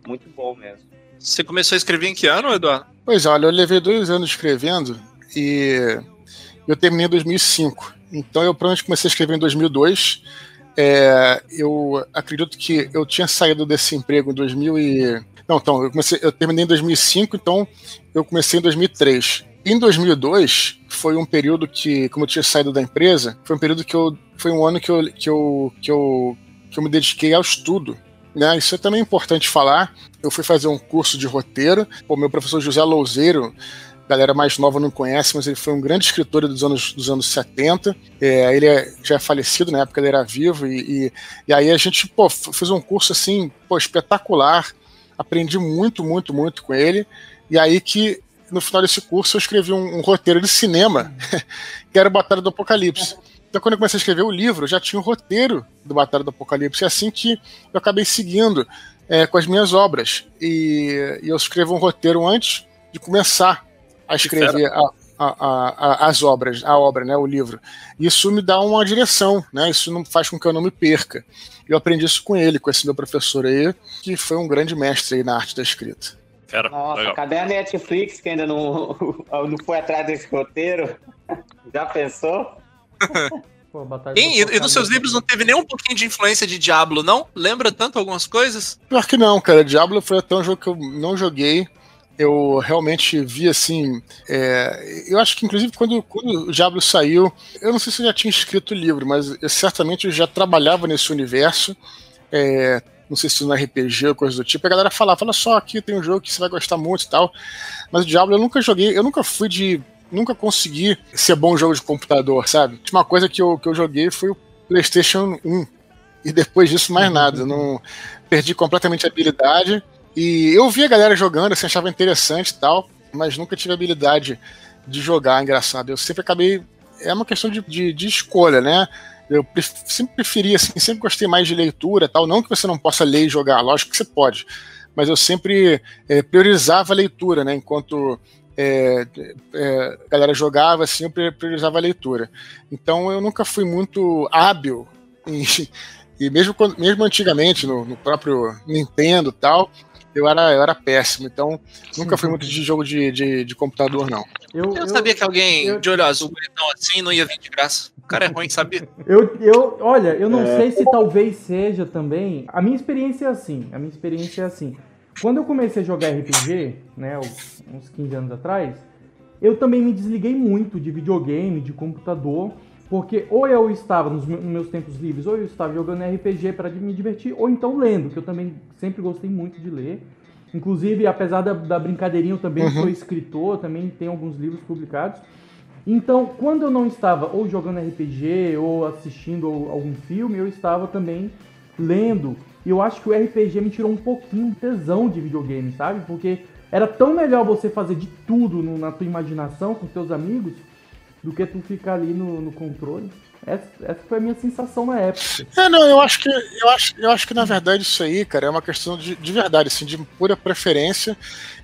Muito bom mesmo. Você começou a escrever em que ano, Eduardo? Pois olha, eu levei dois anos escrevendo e eu terminei em 2005. Então eu provavelmente comecei a escrever em 2002 é, eu acredito que eu tinha saído desse emprego em 2000 e... Não, então, eu, comecei, eu terminei em 2005, então eu comecei em 2003. Em 2002 foi um período que, como eu tinha saído da empresa, foi um período que eu, foi um ano que eu, que eu, que eu, que eu me dediquei ao estudo. Né, isso é também importante falar. Eu fui fazer um curso de roteiro. O meu professor José Louzeiro galera mais nova não conhece, mas ele foi um grande escritor dos anos, dos anos 70. É, ele é, já é falecido, na época ele era vivo, e, e, e, aí a gente pô, fez um curso assim, pô, espetacular. Aprendi muito, muito, muito com ele. E aí que no final desse curso eu escrevi um, um roteiro de cinema, que era o Batalha do Apocalipse. Então, quando eu comecei a escrever o livro, já tinha o um roteiro do Batalha do Apocalipse. É assim que eu acabei seguindo é, com as minhas obras. E, e eu escrevo um roteiro antes de começar a escrever a, a, a, as obras, a obra, né, o livro. Isso me dá uma direção, né? Isso não faz com que eu não me perca. Eu aprendi isso com ele, com esse meu professor aí, que foi um grande mestre aí na arte da escrita. Fera, Nossa, legal. cadê a Netflix que ainda não, não foi atrás desse roteiro? Já pensou? Pô, e, e nos seus livros não teve nem um pouquinho de influência de Diablo, não? Lembra tanto algumas coisas? Pior que não, cara. Diablo foi até um jogo que eu não joguei eu realmente vi assim. É, eu acho que, inclusive, quando, quando o Diablo saiu, eu não sei se eu já tinha escrito o livro, mas eu, certamente eu já trabalhava nesse universo. É, não sei se no RPG ou coisa do tipo. A galera falava: fala só, aqui tem um jogo que você vai gostar muito e tal. Mas o Diablo eu nunca joguei, eu nunca fui de. Nunca consegui ser bom jogo de computador, sabe? Uma coisa que eu, que eu joguei foi o PlayStation 1. E depois disso, mais nada. Não perdi completamente a habilidade. E eu vi a galera jogando, assim, achava interessante e tal, mas nunca tive habilidade de jogar, engraçado. Eu sempre acabei. É uma questão de, de, de escolha, né? Eu pref, sempre preferi, assim, sempre gostei mais de leitura tal. Não que você não possa ler e jogar, lógico que você pode. Mas eu sempre é, priorizava a leitura, né? Enquanto é, é, a galera jogava, assim, eu priorizava a leitura. Então eu nunca fui muito hábil em, e mesmo, mesmo antigamente, no, no próprio Nintendo tal, eu era, eu era péssimo, então nunca fui muito de jogo de, de, de computador, não. Eu, eu sabia que alguém eu, de olho azul, bonitão assim, não ia vir de graça. O cara é ruim, sabia? Eu, eu, olha, eu não é... sei se talvez seja também. A minha experiência é assim. A minha experiência é assim. Quando eu comecei a jogar RPG, né, uns 15 anos atrás, eu também me desliguei muito de videogame, de computador. Porque ou eu estava nos meus tempos livres, ou eu estava jogando RPG para me divertir, ou então lendo, que eu também sempre gostei muito de ler. Inclusive, apesar da, da brincadeirinha, eu também uhum. sou escritor, também tenho alguns livros publicados. Então, quando eu não estava ou jogando RPG ou assistindo algum filme, eu estava também lendo. E eu acho que o RPG me tirou um pouquinho de tesão de videogame, sabe? Porque era tão melhor você fazer de tudo no, na tua imaginação com seus amigos do que tu ficar ali no, no controle. Essa, essa, foi a minha sensação na época. É, não, eu acho que eu acho, eu acho que na verdade isso aí, cara, é uma questão de, de verdade, assim, de pura preferência.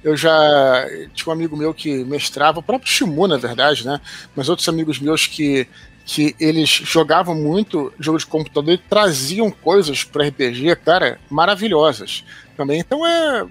Eu já tinha um amigo meu que mestrava, o próprio Shimu, na verdade, né? Mas outros amigos meus que que eles jogavam muito jogo de computador e traziam coisas para RPG, cara, maravilhosas também. Então é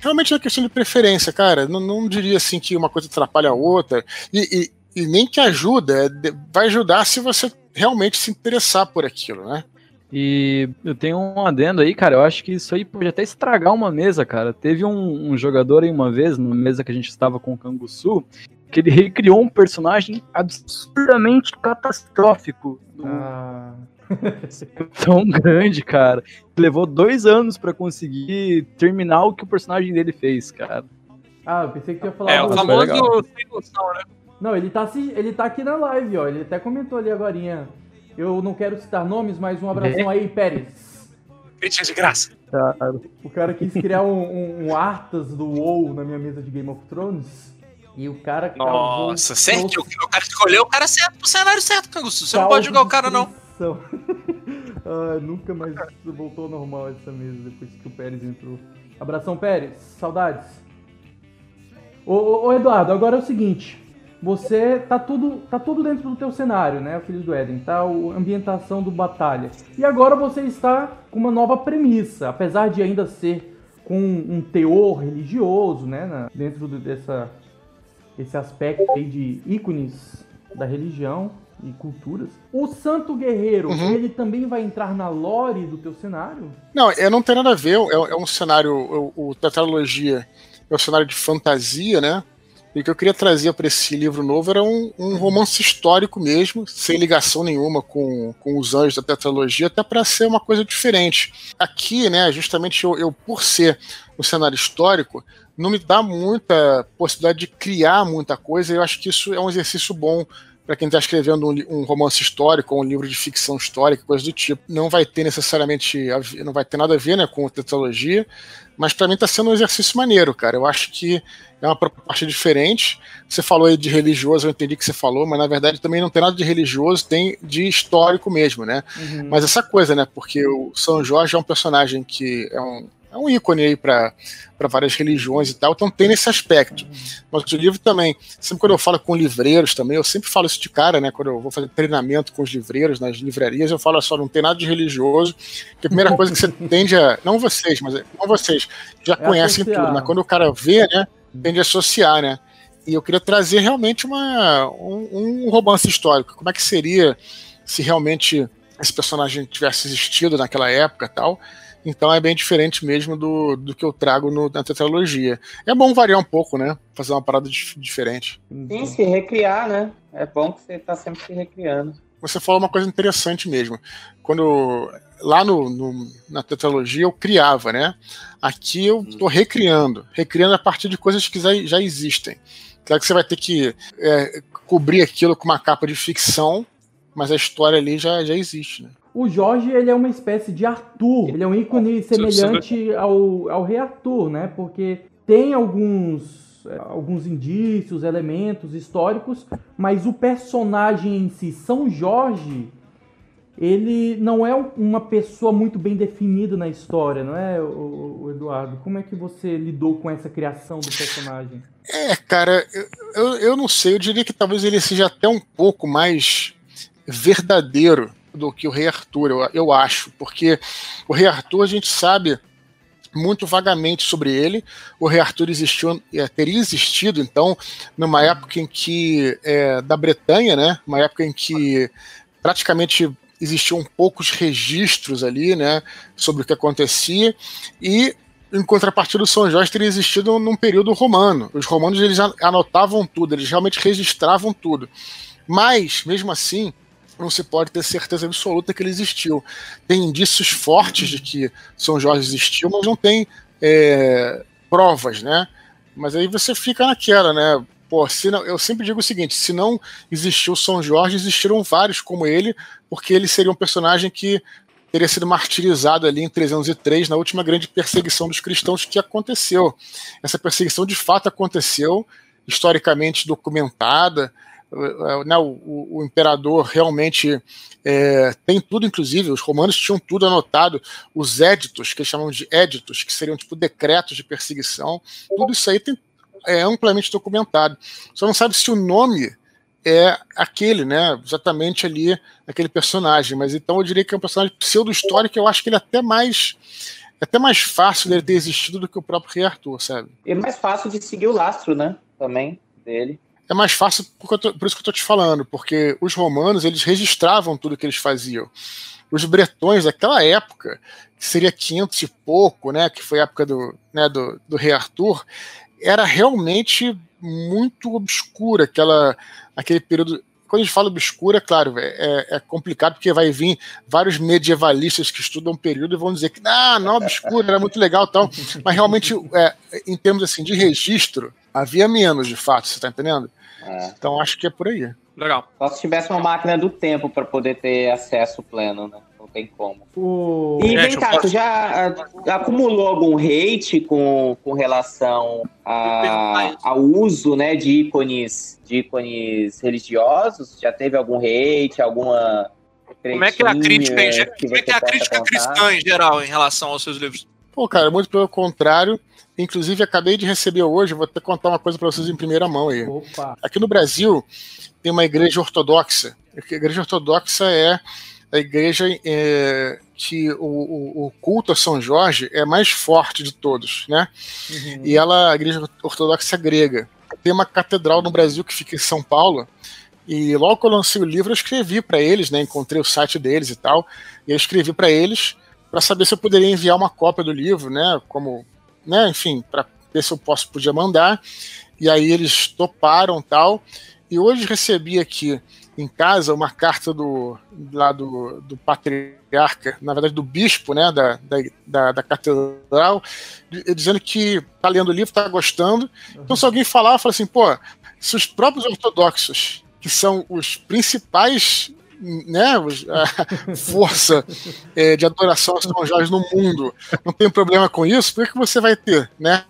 realmente é uma questão de preferência, cara. Não, não diria assim que uma coisa atrapalha a outra. E, e, nem que ajuda, é, vai ajudar se você realmente se interessar por aquilo, né? E eu tenho um adendo aí, cara. Eu acho que isso aí pode até estragar uma mesa, cara. Teve um, um jogador aí uma vez, numa mesa que a gente estava com o Canguçu, que ele recriou um personagem absurdamente catastrófico. Ah. tão grande, cara. Levou dois anos para conseguir terminar o que o personagem dele fez, cara. Ah, eu pensei que ia falar. É, o famoso sem noção, né? Não, ele tá, ele tá aqui na live, ó. Ele até comentou ali agora. Eu não quero citar nomes, mas um abração aí, Pérez. Crítica de graça. O cara quis criar um, um, um, Arthas do WoW na minha mesa de Game of Thrones. E o cara. Nossa, certo? O cara escolheu o cara certo pro cenário certo, Canguçu. Você não pode jogar o cara, não. ah, nunca mais voltou ao normal essa mesa depois que o Pérez entrou. Abração, Pérez. Saudades. Ô, ô, ô Eduardo, agora é o seguinte você tá tudo tá tudo dentro do teu cenário, né, Filhos do Éden, tá a ambientação do batalha. E agora você está com uma nova premissa, apesar de ainda ser com um teor religioso, né, na, dentro dessa esse aspecto aí de ícones da religião e culturas. O Santo Guerreiro, uhum. ele também vai entrar na lore do teu cenário? Não, é, não tem nada a ver, é, é um cenário, o, o Tetralogia é um cenário de fantasia, né? E o que eu queria trazer para esse livro novo era um, um, romance histórico mesmo, sem ligação nenhuma com, com os anjos da tetralogia, até para ser uma coisa diferente. Aqui, né, justamente eu, eu, por ser um cenário histórico, não me dá muita possibilidade de criar muita coisa, e eu acho que isso é um exercício bom para quem está escrevendo um, um, romance histórico ou um livro de ficção histórica, coisa do tipo. Não vai ter necessariamente, não vai ter nada a ver né, com a tetralogia, mas para mim está sendo um exercício maneiro, cara. Eu acho que é uma proposta diferente. Você falou aí de religioso, eu entendi que você falou, mas na verdade também não tem nada de religioso, tem de histórico mesmo, né? Uhum. Mas essa coisa, né? Porque o São Jorge é um personagem que é um, é um ícone aí para várias religiões e tal, então tem nesse aspecto. Mas o livro também, sempre quando eu falo com livreiros também, eu sempre falo isso de cara, né? Quando eu vou fazer treinamento com os livreiros nas livrarias, eu falo só, não tem nada de religioso, que a primeira coisa que você tende a. Não vocês, mas não vocês, já é conhecem associar. tudo, mas quando o cara vê, né? Tende a associar, né? E eu queria trazer realmente uma, um, um romance histórico. Como é que seria se realmente esse personagem tivesse existido naquela época tal? Então é bem diferente mesmo do, do que eu trago no, na tetralogia. É bom variar um pouco, né? Fazer uma parada diferente. Sim, se recriar, né? É bom que você está sempre se recriando. Você falou uma coisa interessante mesmo. Quando lá no, no, na tetralogia eu criava, né? Aqui eu estou recriando, recriando a partir de coisas que já, já existem. Claro que você vai ter que é, cobrir aquilo com uma capa de ficção, mas a história ali já, já existe, né? O Jorge, ele é uma espécie de Arthur. Ele é um ícone semelhante ao, ao rei Arthur, né? Porque tem alguns, alguns indícios, elementos históricos, mas o personagem em si, São Jorge, ele não é uma pessoa muito bem definida na história, não é, o, o Eduardo? Como é que você lidou com essa criação do personagem? É, cara, eu, eu não sei, eu diria que talvez ele seja até um pouco mais verdadeiro do que o Rei Arthur, eu, eu acho, porque o Rei Arthur a gente sabe muito vagamente sobre ele. O Rei Arthur existiu, é, teria existido, então, numa época em que, é, da Bretanha, né, uma época em que praticamente existiam poucos registros ali, né, sobre o que acontecia, e em contrapartida, o São Jorge teria existido num período romano. Os romanos eles anotavam tudo, eles realmente registravam tudo. Mas, mesmo assim, não se pode ter certeza absoluta que ele existiu. Tem indícios fortes de que São Jorge existiu, mas não tem é, provas, né? Mas aí você fica naquela, né? Pô, se não, eu sempre digo o seguinte: se não existiu São Jorge, existiram vários como ele, porque ele seria um personagem que teria sido martirizado ali em 303 na última grande perseguição dos cristãos que aconteceu. Essa perseguição de fato aconteceu, historicamente documentada né, o, o, imperador realmente é, tem tudo, inclusive, os romanos tinham tudo anotado, os éditos, que eles chamam de éditos, que seriam tipo decretos de perseguição, tudo isso aí tem, é amplamente documentado. Só não sabe se o nome é aquele, né? Exatamente ali, aquele personagem. Mas então eu diria que é um personagem pseudo-histórico, eu acho que ele é até mais é até mais fácil dele ter existido do que o próprio rei Arthur, sabe? É mais fácil de seguir o lastro, né? Também, dele. É mais fácil, por, por isso que eu tô te falando, porque os romanos, eles registravam tudo que eles faziam. Os bretões daquela época, que seria 500 e pouco, né, que foi a época do, né, do, do rei Arthur, era realmente muito obscura aquela, aquele período quando a gente fala obscura, claro, é, é, complicado porque vai vir vários medievalistas que estudam o período e vão dizer que ah, não, obscura, era muito legal tal. Mas realmente, é, em termos assim, de registro, havia menos de fato, você está entendendo? É. Então acho que é por aí. Legal. Só se tivesse uma máquina do tempo para poder ter acesso pleno, né? Não tem como. O... E vem cá, tu já acumulou algum hate com, com relação a, ao uso né, de ícones de ícones religiosos? Já teve algum hate, alguma. Como é que é a crítica, em, como é que é a crítica cristã em geral em relação aos seus livros? Pô, cara, muito pelo contrário. Inclusive, acabei de receber hoje, vou até contar uma coisa para vocês em primeira mão aí. Opa. Aqui no Brasil, tem uma igreja ortodoxa. A igreja ortodoxa é a igreja é, que o, o, o, culto a São Jorge é mais forte de todos, né? Uhum. E ela, a igreja ortodoxa grega. Tem uma catedral no Brasil que fica em São Paulo. E logo que eu lancei o livro, eu escrevi para eles, né? Encontrei o site deles e tal. E eu escrevi para eles para saber se eu poderia enviar uma cópia do livro, né? Como, né? Enfim, para ver se eu posso podia mandar. E aí eles toparam tal. E hoje recebi aqui em casa uma carta do lá do, do patriarca, na verdade do bispo, né, da, da, da catedral, dizendo que tá lendo o livro, tá gostando. Então se alguém falar, fala assim, pô, se os próprios ortodoxos, que são os principais né, a força é, de adoração a São Jorge no mundo não tem problema com isso, por que você vai ter, né?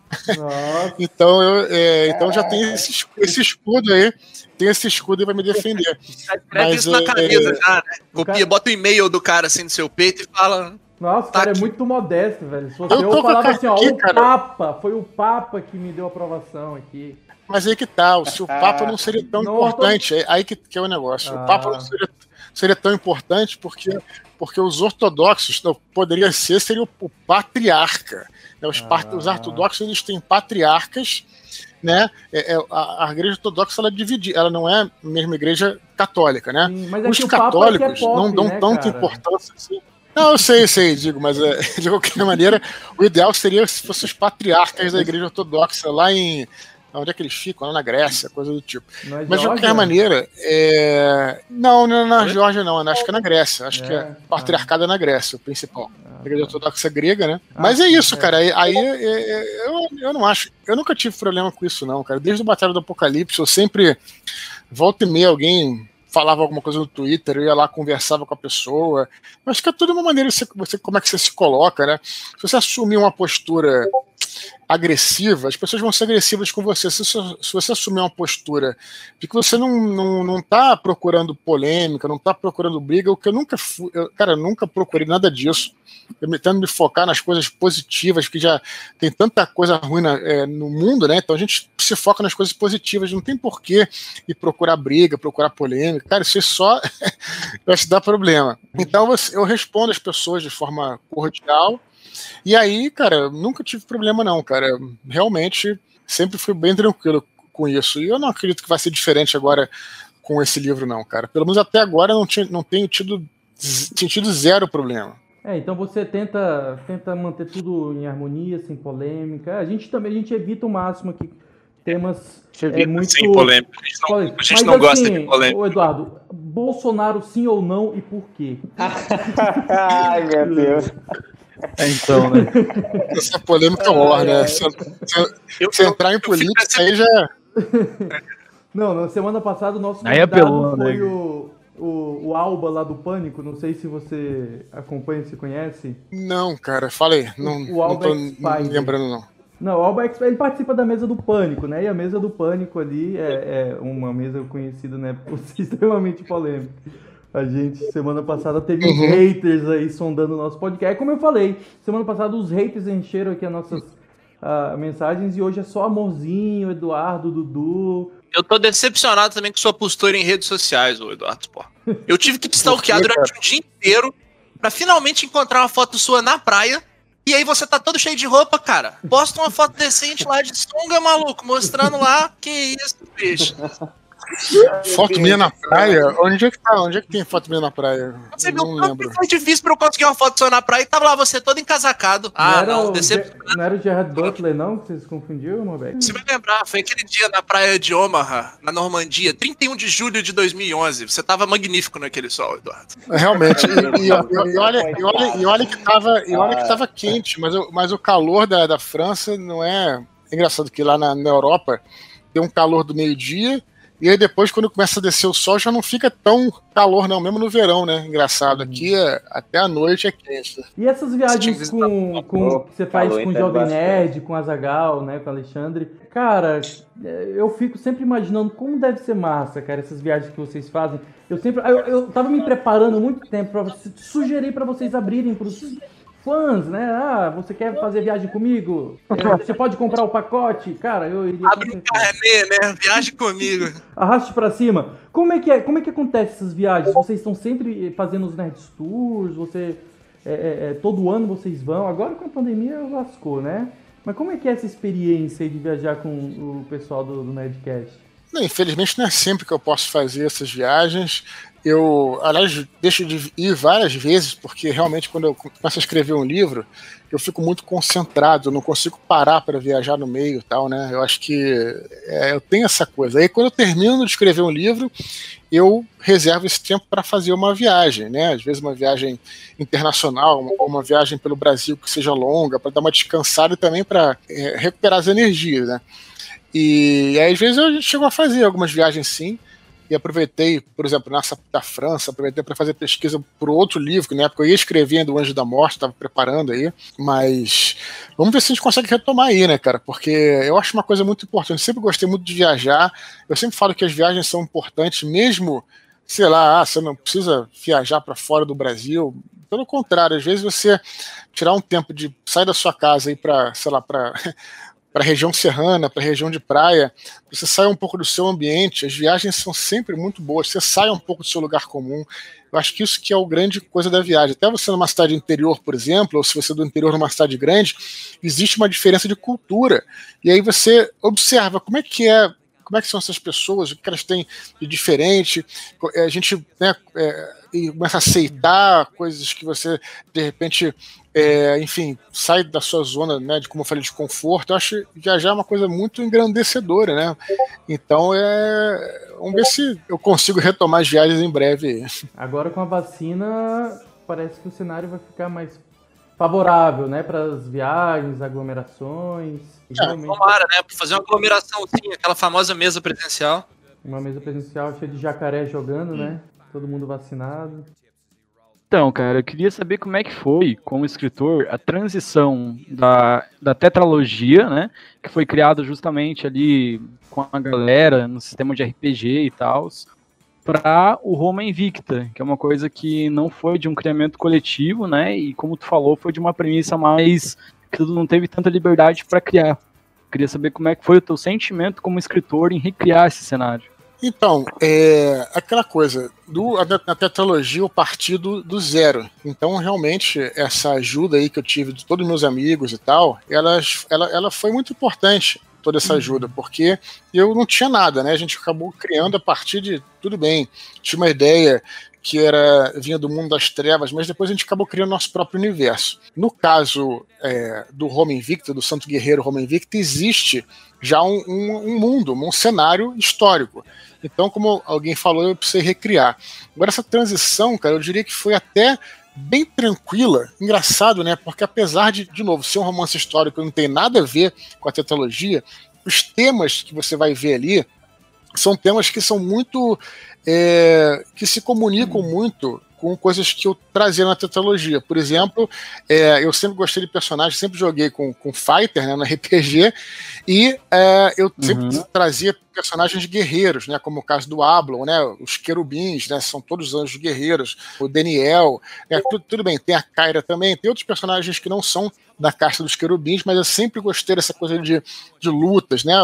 então eu, é, então já tem esse, esse escudo aí tem esse escudo e vai me defender. Escreve Mas, isso na é, camisa já, né? Copia, cara... bota o e-mail do cara assim no seu peito e fala. Nossa, tá cara é aqui. é muito modesto, velho. Se você eu, eu falava assim, ó, aqui, o cara. Papa, foi o Papa que me deu a aprovação aqui. Mas aí que tal, tá, se o Papa não seria tão não, importante, tô... aí que, que é o negócio. Ah. O Papa não seria, seria tão importante porque, porque os ortodoxos não, poderia ser, seria o, o patriarca. Né? Os, ah. os ortodoxos eles têm patriarcas né? É, é, a, a, igreja ortodoxa ela divide, ela não é a mesma igreja católica, né? Sim, é Os católicos é pop, não dão né, tanta cara? importância assim. Não, eu sei, eu sei, digo, mas é, de qualquer maneira, o ideal seria se fossem os patriarcas da igreja ortodoxa lá em. Onde é que eles ficam? Lá na Grécia, coisa do tipo. Na mas de qualquer maneira, é... não, não na Geórgia não, acho que é na Grécia. Acho que é tá. patriarcada na Grécia, o principal igreja ortodoxa grega, né? Ah, Mas é isso, é. cara. Aí, aí eu, eu não acho. Eu nunca tive problema com isso, não, cara. Desde o Batalha do Apocalipse, eu sempre. Volta e meia alguém falava alguma coisa no Twitter, eu ia lá, conversava com a pessoa. Eu acho que é tudo uma maneira de você, você, como é que você se coloca, né? Se você assumir uma postura agressiva, as pessoas vão ser agressivas com você. Se, se você assumir uma postura de que você não, não, não tá procurando polêmica, não tá procurando briga, o que eu nunca fui, eu, cara, eu nunca procurei nada disso. Eu tentando me focar nas coisas positivas, que já tem tanta coisa ruim na, é, no mundo, né? Então a gente se foca nas coisas positivas, não tem porquê ir procurar briga, procurar polêmica. Cara, isso só vai se dar problema. Então eu respondo as pessoas de forma cordial e aí, cara, nunca tive problema não, cara. Realmente sempre fui bem tranquilo com isso. E eu não acredito que vai ser diferente agora com esse livro não, cara. Pelo menos até agora não, tinha, não tenho tido, tinha tido zero problema. É, então você tenta, tenta manter tudo em harmonia, sem polêmica. A gente também a gente evita o máximo aqui temas é, muito sem polêmica. A gente não, a gente Mas, não assim, gosta de polêmica. Eduardo, Bolsonaro sim ou não e por quê? Ai, meu Deus. É, então, né? Essa polêmica morre, né? Se, se, se entrar em política, aí já. Não, na semana passada o nosso aí apelou, foi né? o, o, o Alba lá do Pânico. Não sei se você acompanha, se conhece. Não, cara, falei. Não, o Alba não tô lembrando, não. Não, o Alba ele participa da mesa do Pânico, né? E a mesa do Pânico ali é, é uma mesa conhecida, né? Por ser extremamente polêmica. A gente, semana passada, teve uhum. haters aí sondando o nosso podcast. É como eu falei, semana passada os haters encheram aqui as nossas uh, mensagens e hoje é só amorzinho, Eduardo, Dudu. Eu tô decepcionado também com sua postura em redes sociais, ô Eduardo. Pô. Eu tive que te stalkear durante o dia inteiro para finalmente encontrar uma foto sua na praia E aí você tá todo cheio de roupa, cara. Posta uma foto decente lá de sunga, maluco, mostrando lá. Que isso, bicho. Foto minha na praia? Onde é que tá? Onde é que tem foto minha na praia? Você viu não lembro. Foi difícil pra eu conseguir uma foto sua na praia e tava lá você todo encasacado. Ah, não, não, decep... não era o Gerard Butler, não? Que você se confundiu, Mobeck? Você vai lembrar, foi aquele dia na praia de Omaha, na Normandia, 31 de julho de 2011. Você tava magnífico naquele sol, Eduardo. Realmente. E, e, e, olha, e, olha, e olha que tava, e olha que tava quente, mas, mas o calor da, da França não é. É engraçado que lá na, na Europa tem um calor do meio-dia e aí depois, quando começa a descer o sol, já não fica tão calor, não, mesmo no verão, né? Engraçado. Aqui é, até a noite é quente. E essas viagens com, com, que você faz com o Jovem Nerd, com a Zagal, né? Com o Alexandre. Cara, é, eu fico sempre imaginando como deve ser massa, cara, essas viagens que vocês fazem. Eu sempre. Eu, eu tava me preparando muito tempo para sugerir para vocês abrirem pros fãs, né? Ah, você quer fazer viagem comigo? Você pode comprar o pacote? Cara, eu iria. Abre um carnê, né? Viagem comigo. Arraste para cima. Como é que é? Como é que acontece essas viagens? Vocês estão sempre fazendo os Nerd Tours? Você é, é, é, todo ano vocês vão? Agora com a pandemia lascou, né? Mas como é que é essa experiência de viajar com o pessoal do, do Nerdcast? Não, infelizmente não é sempre que eu posso fazer essas viagens. Eu, aliás, deixo de ir várias vezes, porque realmente quando eu começo a escrever um livro, eu fico muito concentrado, eu não consigo parar para viajar no meio tal, né? Eu acho que é, eu tenho essa coisa. Aí quando eu termino de escrever um livro, eu reservo esse tempo para fazer uma viagem, né? Às vezes uma viagem internacional, uma, uma viagem pelo Brasil que seja longa, para dar uma descansada e também para é, recuperar as energias, né? E, e aí, às vezes a gente chegou a fazer algumas viagens sim e aproveitei, por exemplo, nessa da França, aproveitei para fazer pesquisa por outro livro, que na época eu ia escrevendo O Anjo da Morte, estava preparando aí, mas vamos ver se a gente consegue retomar aí, né, cara? Porque eu acho uma coisa muito importante. Eu sempre gostei muito de viajar. Eu sempre falo que as viagens são importantes, mesmo, sei lá, ah, você não precisa viajar para fora do Brasil. Pelo contrário, às vezes você tirar um tempo de sair da sua casa e para, sei lá, para para a região serrana, para a região de praia, você sai um pouco do seu ambiente, as viagens são sempre muito boas, você sai um pouco do seu lugar comum. Eu acho que isso que é o grande coisa da viagem. Até você numa cidade interior, por exemplo, ou se você é do interior numa cidade grande, existe uma diferença de cultura. E aí você observa como é que é como é que são essas pessoas, o que elas têm de diferente. A gente né, é, começa a aceitar coisas que você, de repente, é, enfim, sai da sua zona, né, de como eu falei, de conforto. Eu acho que viajar é uma coisa muito engrandecedora, né? Então, é, vamos ver se eu consigo retomar as viagens em breve. Agora, com a vacina, parece que o cenário vai ficar mais favorável, né, para as viagens, aglomerações. É, realmente... Tomara, né, para fazer uma aglomeração sim, aquela famosa mesa presencial. Uma mesa presencial cheia de jacaré jogando, hum. né? Todo mundo vacinado. Então, cara, eu queria saber como é que foi, como escritor, a transição da, da tetralogia, né? Que foi criada justamente ali com a galera no sistema de RPG e tal, para o Roma Invicta, que é uma coisa que não foi de um criamento coletivo, né? E como tu falou, foi de uma premissa mais que tu não teve tanta liberdade para criar. Queria saber como é que foi o teu sentimento como escritor em recriar esse cenário. Então, é aquela coisa, do, a, a tetralogia eu parti do, do, zero. Então, realmente, essa ajuda aí que eu tive de todos os meus amigos e tal, ela, ela, ela foi muito importante, toda essa ajuda, uhum. porque eu não tinha nada, né? A gente acabou criando a partir de, tudo bem, tinha uma ideia que era vinha do mundo das trevas, mas depois a gente acabou criando nosso próprio universo. No caso é, do Roma Invicta, do Santo Guerreiro Roma Invicta, existe já um, um, um mundo, um cenário histórico. Então, como alguém falou, eu precisei recriar. Agora, essa transição, cara, eu diria que foi até bem tranquila. Engraçado, né? Porque apesar de, de novo, ser um romance histórico não tem nada a ver com a tetralogia, os temas que você vai ver ali são temas que são muito. É, que se comunicam muito com coisas que eu trazia na tetralogia. Por exemplo, é, eu sempre gostei de personagens, sempre joguei com, com Fighter né, no RPG, e é, eu sempre uhum. trazia personagens guerreiros, né, como o caso do Ablon, né, os querubins, né, são todos anjos guerreiros, o Daniel, né, tudo, tudo bem, tem a Kyra também, tem outros personagens que não são da caixa dos querubins, mas eu sempre gostei dessa coisa de, de lutas, né?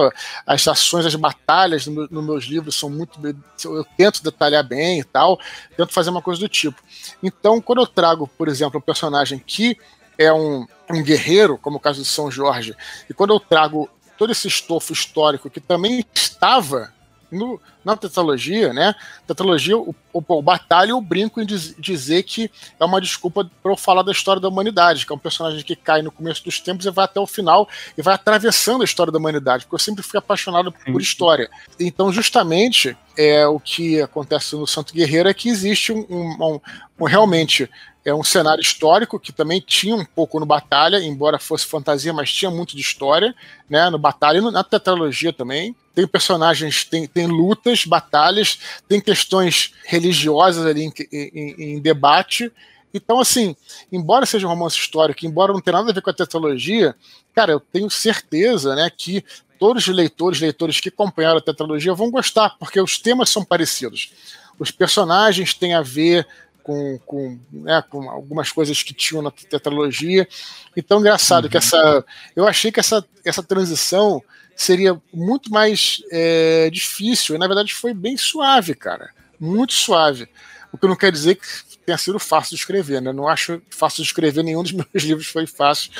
As ações, as batalhas nos no meus livros são muito. Eu tento detalhar bem e tal, tento fazer uma coisa do tipo. Então, quando eu trago, por exemplo, um personagem que é um, um guerreiro, como o caso de São Jorge, e quando eu trago todo esse estofo histórico que também estava no, na tetralogia, né? Tetralogia, o, o, o Batalha eu brinco em diz, dizer que é uma desculpa para eu falar da história da humanidade, que é um personagem que cai no começo dos tempos e vai até o final e vai atravessando a história da humanidade, porque eu sempre fui apaixonado Sim. por história. Então, justamente, é o que acontece no Santo Guerreiro é que existe um, um, um realmente é um cenário histórico que também tinha um pouco no Batalha, embora fosse fantasia, mas tinha muito de história, né? No Batalha e na tetralogia também. Tem personagens, tem, tem lutas, batalhas, tem questões religiosas ali em, em, em debate. Então, assim, embora seja um romance histórico, embora não tenha nada a ver com a tetralogia, cara, eu tenho certeza, né, que todos os leitores, leitores que acompanharam a tetralogia vão gostar, porque os temas são parecidos. Os personagens têm a ver com, com, né, com algumas coisas que tinham na tetralogia. Então, engraçado uhum. que essa. Eu achei que essa, essa transição seria muito mais é, difícil. E, na verdade, foi bem suave, cara. Muito suave. O que não quer dizer que tenha sido fácil de escrever, né? Não acho fácil de escrever, nenhum dos meus livros foi fácil.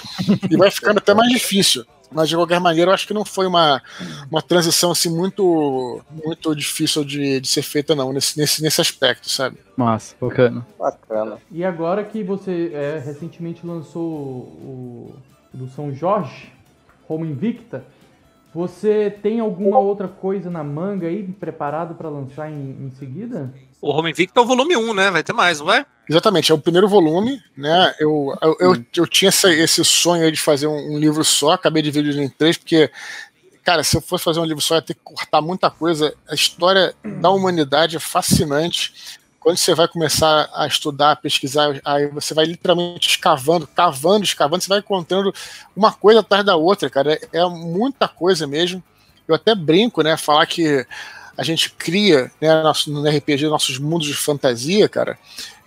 E vai ficando até mais difícil mas de qualquer maneira eu acho que não foi uma, uma transição assim muito muito difícil de, de ser feita não nesse, nesse, nesse aspecto, sabe? Massa, bacana. Bacana. E agora que você é, recentemente lançou o, o do São Jorge, Home Invicta, você tem alguma outra coisa na manga aí preparado para lançar em, em seguida? O Home Invicta é o volume 1, né? Vai ter mais, não vai? Exatamente, é o primeiro volume, né? Eu, eu, eu, eu tinha essa, esse sonho de fazer um, um, livro só, acabei de dividir em três, porque, cara, se eu fosse fazer um livro só, ia ter que cortar muita coisa. A história da humanidade é fascinante. Quando você vai começar a estudar, a pesquisar, aí você vai literalmente escavando, cavando, escavando, você vai encontrando uma coisa atrás da outra, cara. É, é muita coisa mesmo. Eu até brinco, né? Falar que a gente cria né, no RPG nossos mundos de fantasia, cara.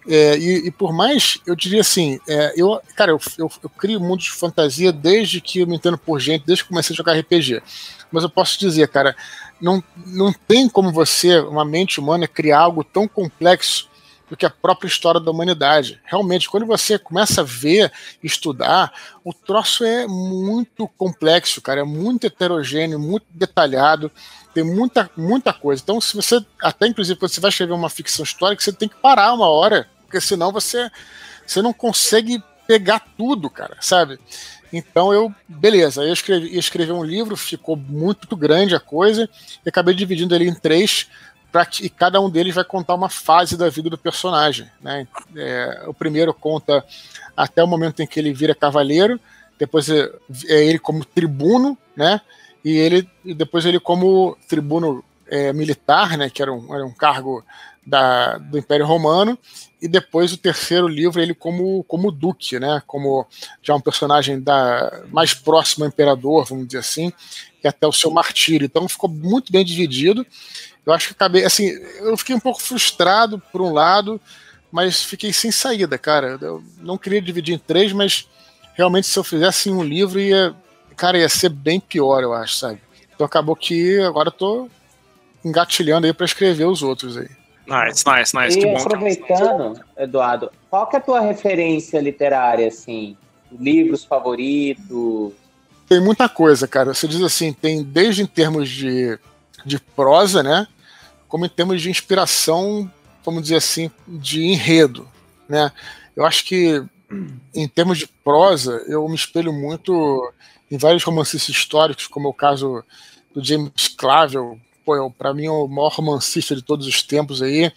É, e, e, por mais, eu diria assim, é, eu, cara, eu, eu, eu crio mundos de fantasia desde que eu me entendo por gente, desde que comecei a jogar RPG. Mas eu posso dizer, cara, não, não tem como você, uma mente humana, criar algo tão complexo do que a própria história da humanidade. Realmente, quando você começa a ver, estudar, o troço é muito complexo, cara, é muito heterogêneo, muito detalhado tem muita, muita coisa. Então, se você, até inclusive, quando você vai escrever uma ficção histórica, você tem que parar uma hora, porque senão você, você não consegue pegar tudo, cara, sabe? Então eu, beleza, eu escrevi, ia escrever um livro, ficou muito grande a coisa, e acabei dividindo ele em três, pra, e cada um deles vai contar uma fase da vida do personagem. Né? É, o primeiro conta até o momento em que ele vira cavaleiro, depois é, é ele como tribuno, né? E ele e depois ele como tribuno é, militar, né, que era um, era um cargo da, do Império Romano, e depois o terceiro livro ele como, como duque, né, como já um personagem da, mais próximo ao imperador, vamos dizer assim, e até o seu martírio. Então ficou muito bem dividido. Eu acho que acabei, assim, eu fiquei um pouco frustrado por um lado, mas fiquei sem saída, cara. Eu não queria dividir em três, mas realmente se eu fizesse um livro ia cara, ia ser bem pior, eu acho, sabe? Então acabou que agora eu tô engatilhando aí para escrever os outros aí. Nice, nice, nice. E que bom, aproveitando, Eduardo, qual que é a tua referência literária, assim? Livros favoritos? Tem muita coisa, cara. Você diz assim, tem desde em termos de, de prosa, né? Como em termos de inspiração, vamos dizer assim, de enredo, né? Eu acho que em termos de prosa, eu me espelho muito em vários romancistas históricos, como é o caso do James Clavel, pô, para mim é o maior romancista de todos os tempos aí, em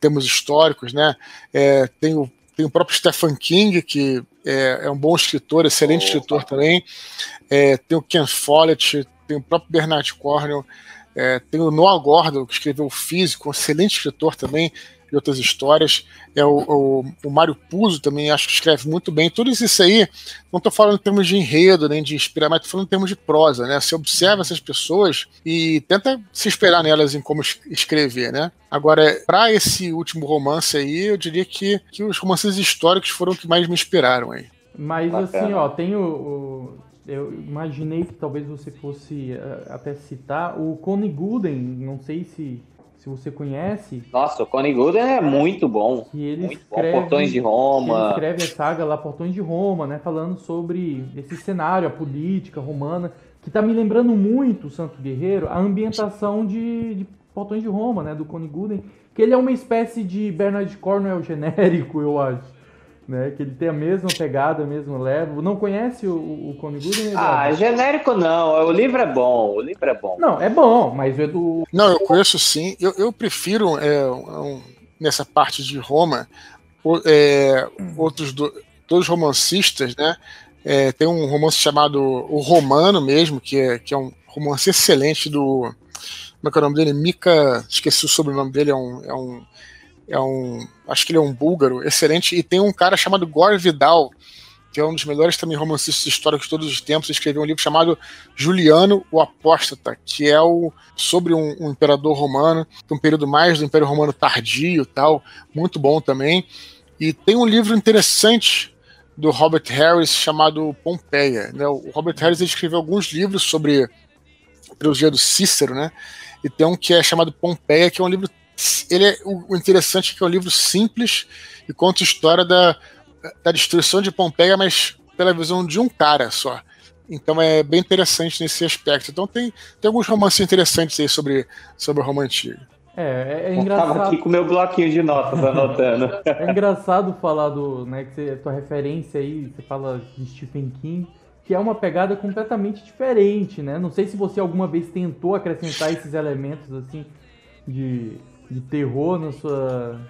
termos históricos, né? É, tem, o, tem o próprio Stephen King, que é, é um bom escritor, excelente Opa. escritor também. É, tem o Ken Follett, tem o próprio Bernard Cornwell, é, tem o Noah Gordon, que escreveu o Físico, um excelente escritor também e outras histórias. É o, o, o Mário Puzo também acho que escreve muito bem. Tudo isso aí, não estou falando em termos de enredo, nem de inspirar, mas estou falando em termos de prosa, né? Você observa essas pessoas e tenta se esperar nelas em como escrever, né? Agora, para esse último romance aí, eu diria que, que os romances históricos foram os que mais me inspiraram aí. Mas Bacana. assim, ó, tem o, o, eu imaginei que talvez você fosse uh, até citar o Connie Gooden, não sei se se você conhece. Nossa, o Connie Gooden é muito bom. Que ele muito escreve, bom. Portões de Roma. Ele escreve a saga lá, Portões de Roma, né? Falando sobre esse cenário, a política romana, que tá me lembrando muito, Santo Guerreiro, a ambientação de, de Portões de Roma, né? Do Connie Gooden. Que ele é uma espécie de Bernard Cornwell genérico, eu acho né? Que ele tem a mesma pegada, mesmo levo. Não conhece o, o Connie Gooden? Ah, é genérico não. O livro é bom. O livro é bom. Não, é bom, mas o do. Não, eu conheço sim. Eu, eu prefiro é, um, nessa parte de Roma é, outros do, dois romancistas, né? É, tem um romance chamado O Romano mesmo, que é, que é um romance excelente do. Como é que é o nome dele? Mika. Esqueci o sobrenome dele, é um, é um é um, acho que ele é um búlgaro, excelente, e tem um cara chamado Gore Vidal, que é um dos melhores também romancistas históricos de todos os tempos, escreveu um livro chamado Juliano o Apóstata, que é o, sobre um, um imperador romano, um período mais do Império Romano tardio tal, muito bom também. E tem um livro interessante do Robert Harris chamado Pompeia. Né? O Robert Harris escreveu alguns livros sobre a trilogia do Cícero, né? E tem um que é chamado Pompeia, que é um livro ele é o interessante é que é um livro simples e conta a história da, da destruição de Pompeia, mas pela visão de um cara só. Então é bem interessante nesse aspecto. Então tem, tem alguns romances interessantes aí sobre, sobre o Roma Antigo. É, é, é engraçado. Eu tava aqui com meu bloquinho de notas anotando. é engraçado falar do, né, que você, tua referência aí, você fala de Stephen King, que é uma pegada completamente diferente, né? Não sei se você alguma vez tentou acrescentar esses elementos assim de de terror na sua.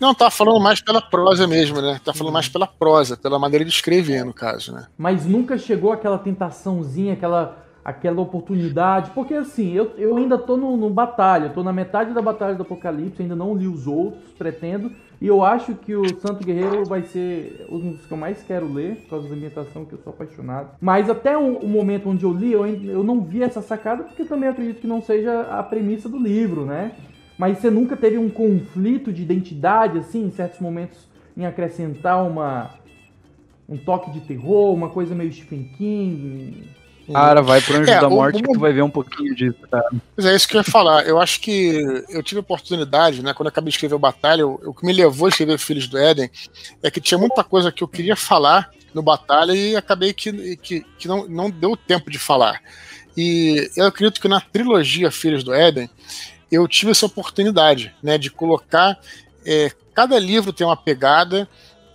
Não, tá falando mais pela prosa mesmo, né? Tá falando mais pela prosa, pela maneira de escrever, no caso, né? Mas nunca chegou aquela tentaçãozinha, aquela, aquela oportunidade. Porque assim, eu, eu ainda tô no, no batalha, tô na metade da Batalha do Apocalipse, ainda não li os outros, pretendo. E eu acho que o Santo Guerreiro vai ser um dos que eu mais quero ler, por causa da ambientação, que eu sou apaixonado. Mas até o, o momento onde eu li, eu, eu não vi essa sacada, porque também acredito que não seja a premissa do livro, né? Mas você nunca teve um conflito de identidade, assim, em certos momentos, em acrescentar uma, um toque de terror, uma coisa meio Stephen King? Cara, vai pro Anjo é, da Morte o, que tu vai ver um pouquinho disso, cara. Mas é isso que eu ia falar. Eu acho que eu tive a oportunidade, né? Quando eu acabei de escrever o Batalha, o, o que me levou a escrever Filhos do Éden é que tinha muita coisa que eu queria falar no Batalha e acabei que, que, que não, não deu tempo de falar. E eu acredito que na trilogia Filhos do Éden, eu tive essa oportunidade, né, de colocar é, cada livro tem uma pegada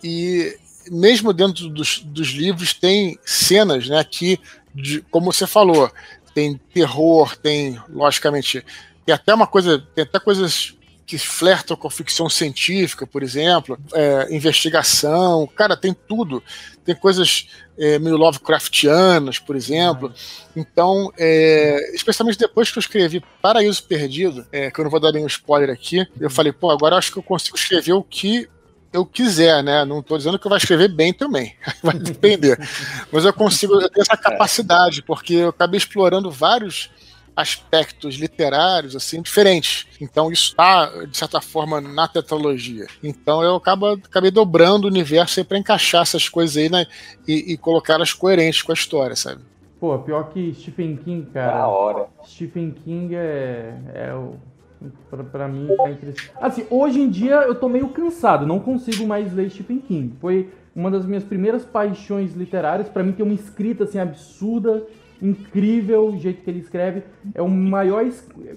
e mesmo dentro dos, dos livros tem cenas, né, que, de, como você falou, tem terror, tem logicamente tem até uma coisa, tem até coisas que flertam com a ficção científica, por exemplo, é, investigação, cara, tem tudo. Tem coisas é, meio Lovecraftianas, por exemplo. Então, é, especialmente depois que eu escrevi Paraíso Perdido, é, que eu não vou dar nenhum spoiler aqui, eu falei, pô, agora eu acho que eu consigo escrever o que eu quiser, né? Não estou dizendo que eu vou escrever bem também, vai depender. Mas eu consigo, eu tenho essa capacidade, porque eu acabei explorando vários aspectos literários assim diferentes. Então isso está de certa forma na tetralogia. Então eu acabo, acabei dobrando o universo para encaixar essas coisas aí né, e, e colocá-las coerentes com a história, sabe? Pô, pior que Stephen King, cara. Na hora. Stephen King é, é o Pra, pra mim é interessante. Assim, hoje em dia eu tô meio cansado, não consigo mais ler Stephen King. Foi uma das minhas primeiras paixões literárias. para mim tem uma escrita assim absurda incrível o jeito que ele escreve. É o maior,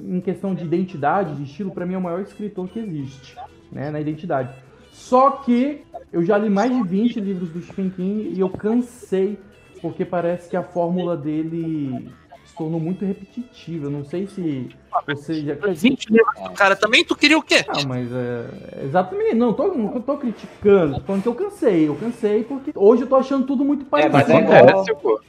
em questão de identidade, de estilo, para mim é o maior escritor que existe, né, na identidade. Só que eu já li mais de 20 livros do Stephen King e eu cansei, porque parece que a fórmula dele se tornou muito repetitiva. Eu não sei se você já. 20 livros do cara também, tu queria o quê? Não, mas é. Exatamente, não, tô, não tô criticando, tô falando que eu cansei. Eu cansei porque hoje eu tô achando tudo muito parecido. É, mas é igual,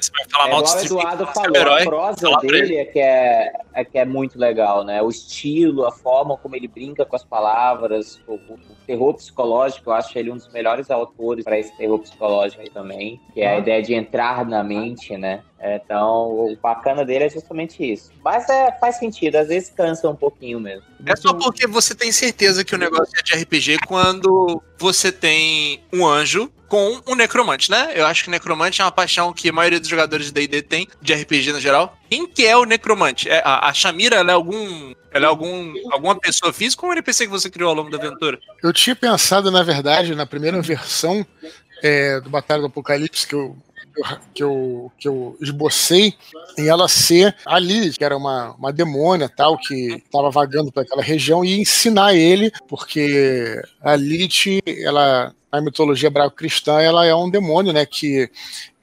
você vai falar é mal do o Eduardo falou, herói, a prosa dele é que é, é que é muito legal, né? O estilo, a forma como ele brinca com as palavras, o, o terror psicológico, eu acho ele um dos melhores autores para esse terror psicológico aí também, que é a ideia de entrar na mente, né? Então, o bacana dele é justamente isso. Mas é, faz sentido, às vezes cansa um pouquinho mesmo. É só porque você tem certeza que o negócio é de RPG quando você tem um anjo com um necromante, né? Eu acho que necromante é uma paixão que a maioria dos jogadores de D&D tem, de RPG no geral. Quem que é o necromante? É, a, a Shamira, ela é algum Ela é algum, alguma pessoa física ou um NPC que você criou ao longo da aventura? Eu tinha pensado, na verdade, na primeira versão é, do Batalha do Apocalipse que eu, que eu, que eu esbocei, em ela ser a Lilith, que era uma, uma demônia tal, que estava vagando por aquela região, e ensinar ele, porque a Lilith, ela, na mitologia hebraico-cristã, ela é um demônio, né, que,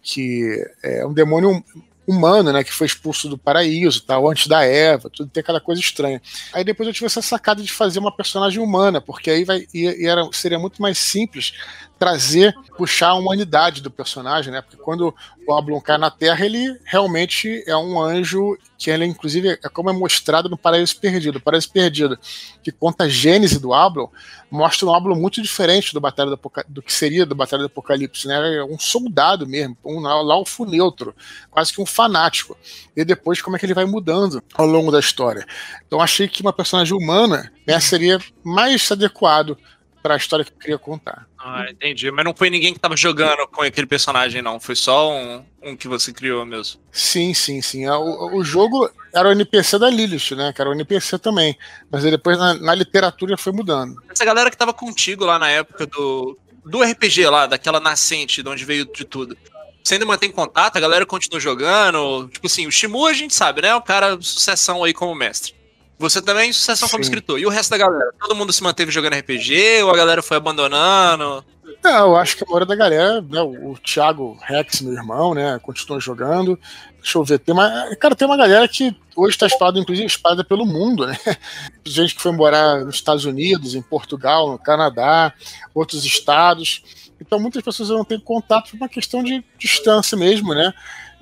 que é um demônio humano, né, que foi expulso do paraíso, tal, antes da Eva, tudo tem aquela coisa estranha. Aí depois eu tive essa sacada de fazer uma personagem humana, porque aí vai e, e era, seria muito mais simples trazer, puxar a humanidade do personagem, né? Porque quando o Ablon cai na Terra, ele realmente é um anjo que ele, inclusive, é como é mostrado no Paraíso Perdido. O Paraíso Perdido, que conta a gênese do Ablon, mostra um Ablon muito diferente do, Batalha do, do que seria do Batalha do Apocalipse, né? É um soldado mesmo, um laufo neutro, quase que um fanático. E depois como é que ele vai mudando ao longo da história. Então achei que uma personagem humana né, seria mais adequado para a história que eu queria contar. Ah, entendi. Mas não foi ninguém que estava jogando com aquele personagem, não. Foi só um, um que você criou mesmo. Sim, sim, sim. É, o, o jogo era o NPC da Lilith, né? Que era o NPC também. Mas aí depois na, na literatura foi mudando. Essa galera que estava contigo lá na época do, do RPG lá, daquela nascente, de onde veio de tudo. Você ainda mantém contato? A galera continua jogando? Tipo assim, o Shimu a gente sabe, né? O cara, sucessão aí como mestre. Você também sucessão Sim. como escritor. E o resto da galera? Todo mundo se manteve jogando RPG ou a galera foi abandonando? Não, eu acho que a maioria da galera, né, o Thiago Rex, meu irmão, né, continua jogando. Deixa eu ver, tem uma, cara, tem uma galera que hoje está espalhada, inclusive pelo mundo, né? Gente que foi morar nos Estados Unidos, em Portugal, no Canadá, outros estados. Então muitas pessoas não têm contato por uma questão de distância mesmo, né?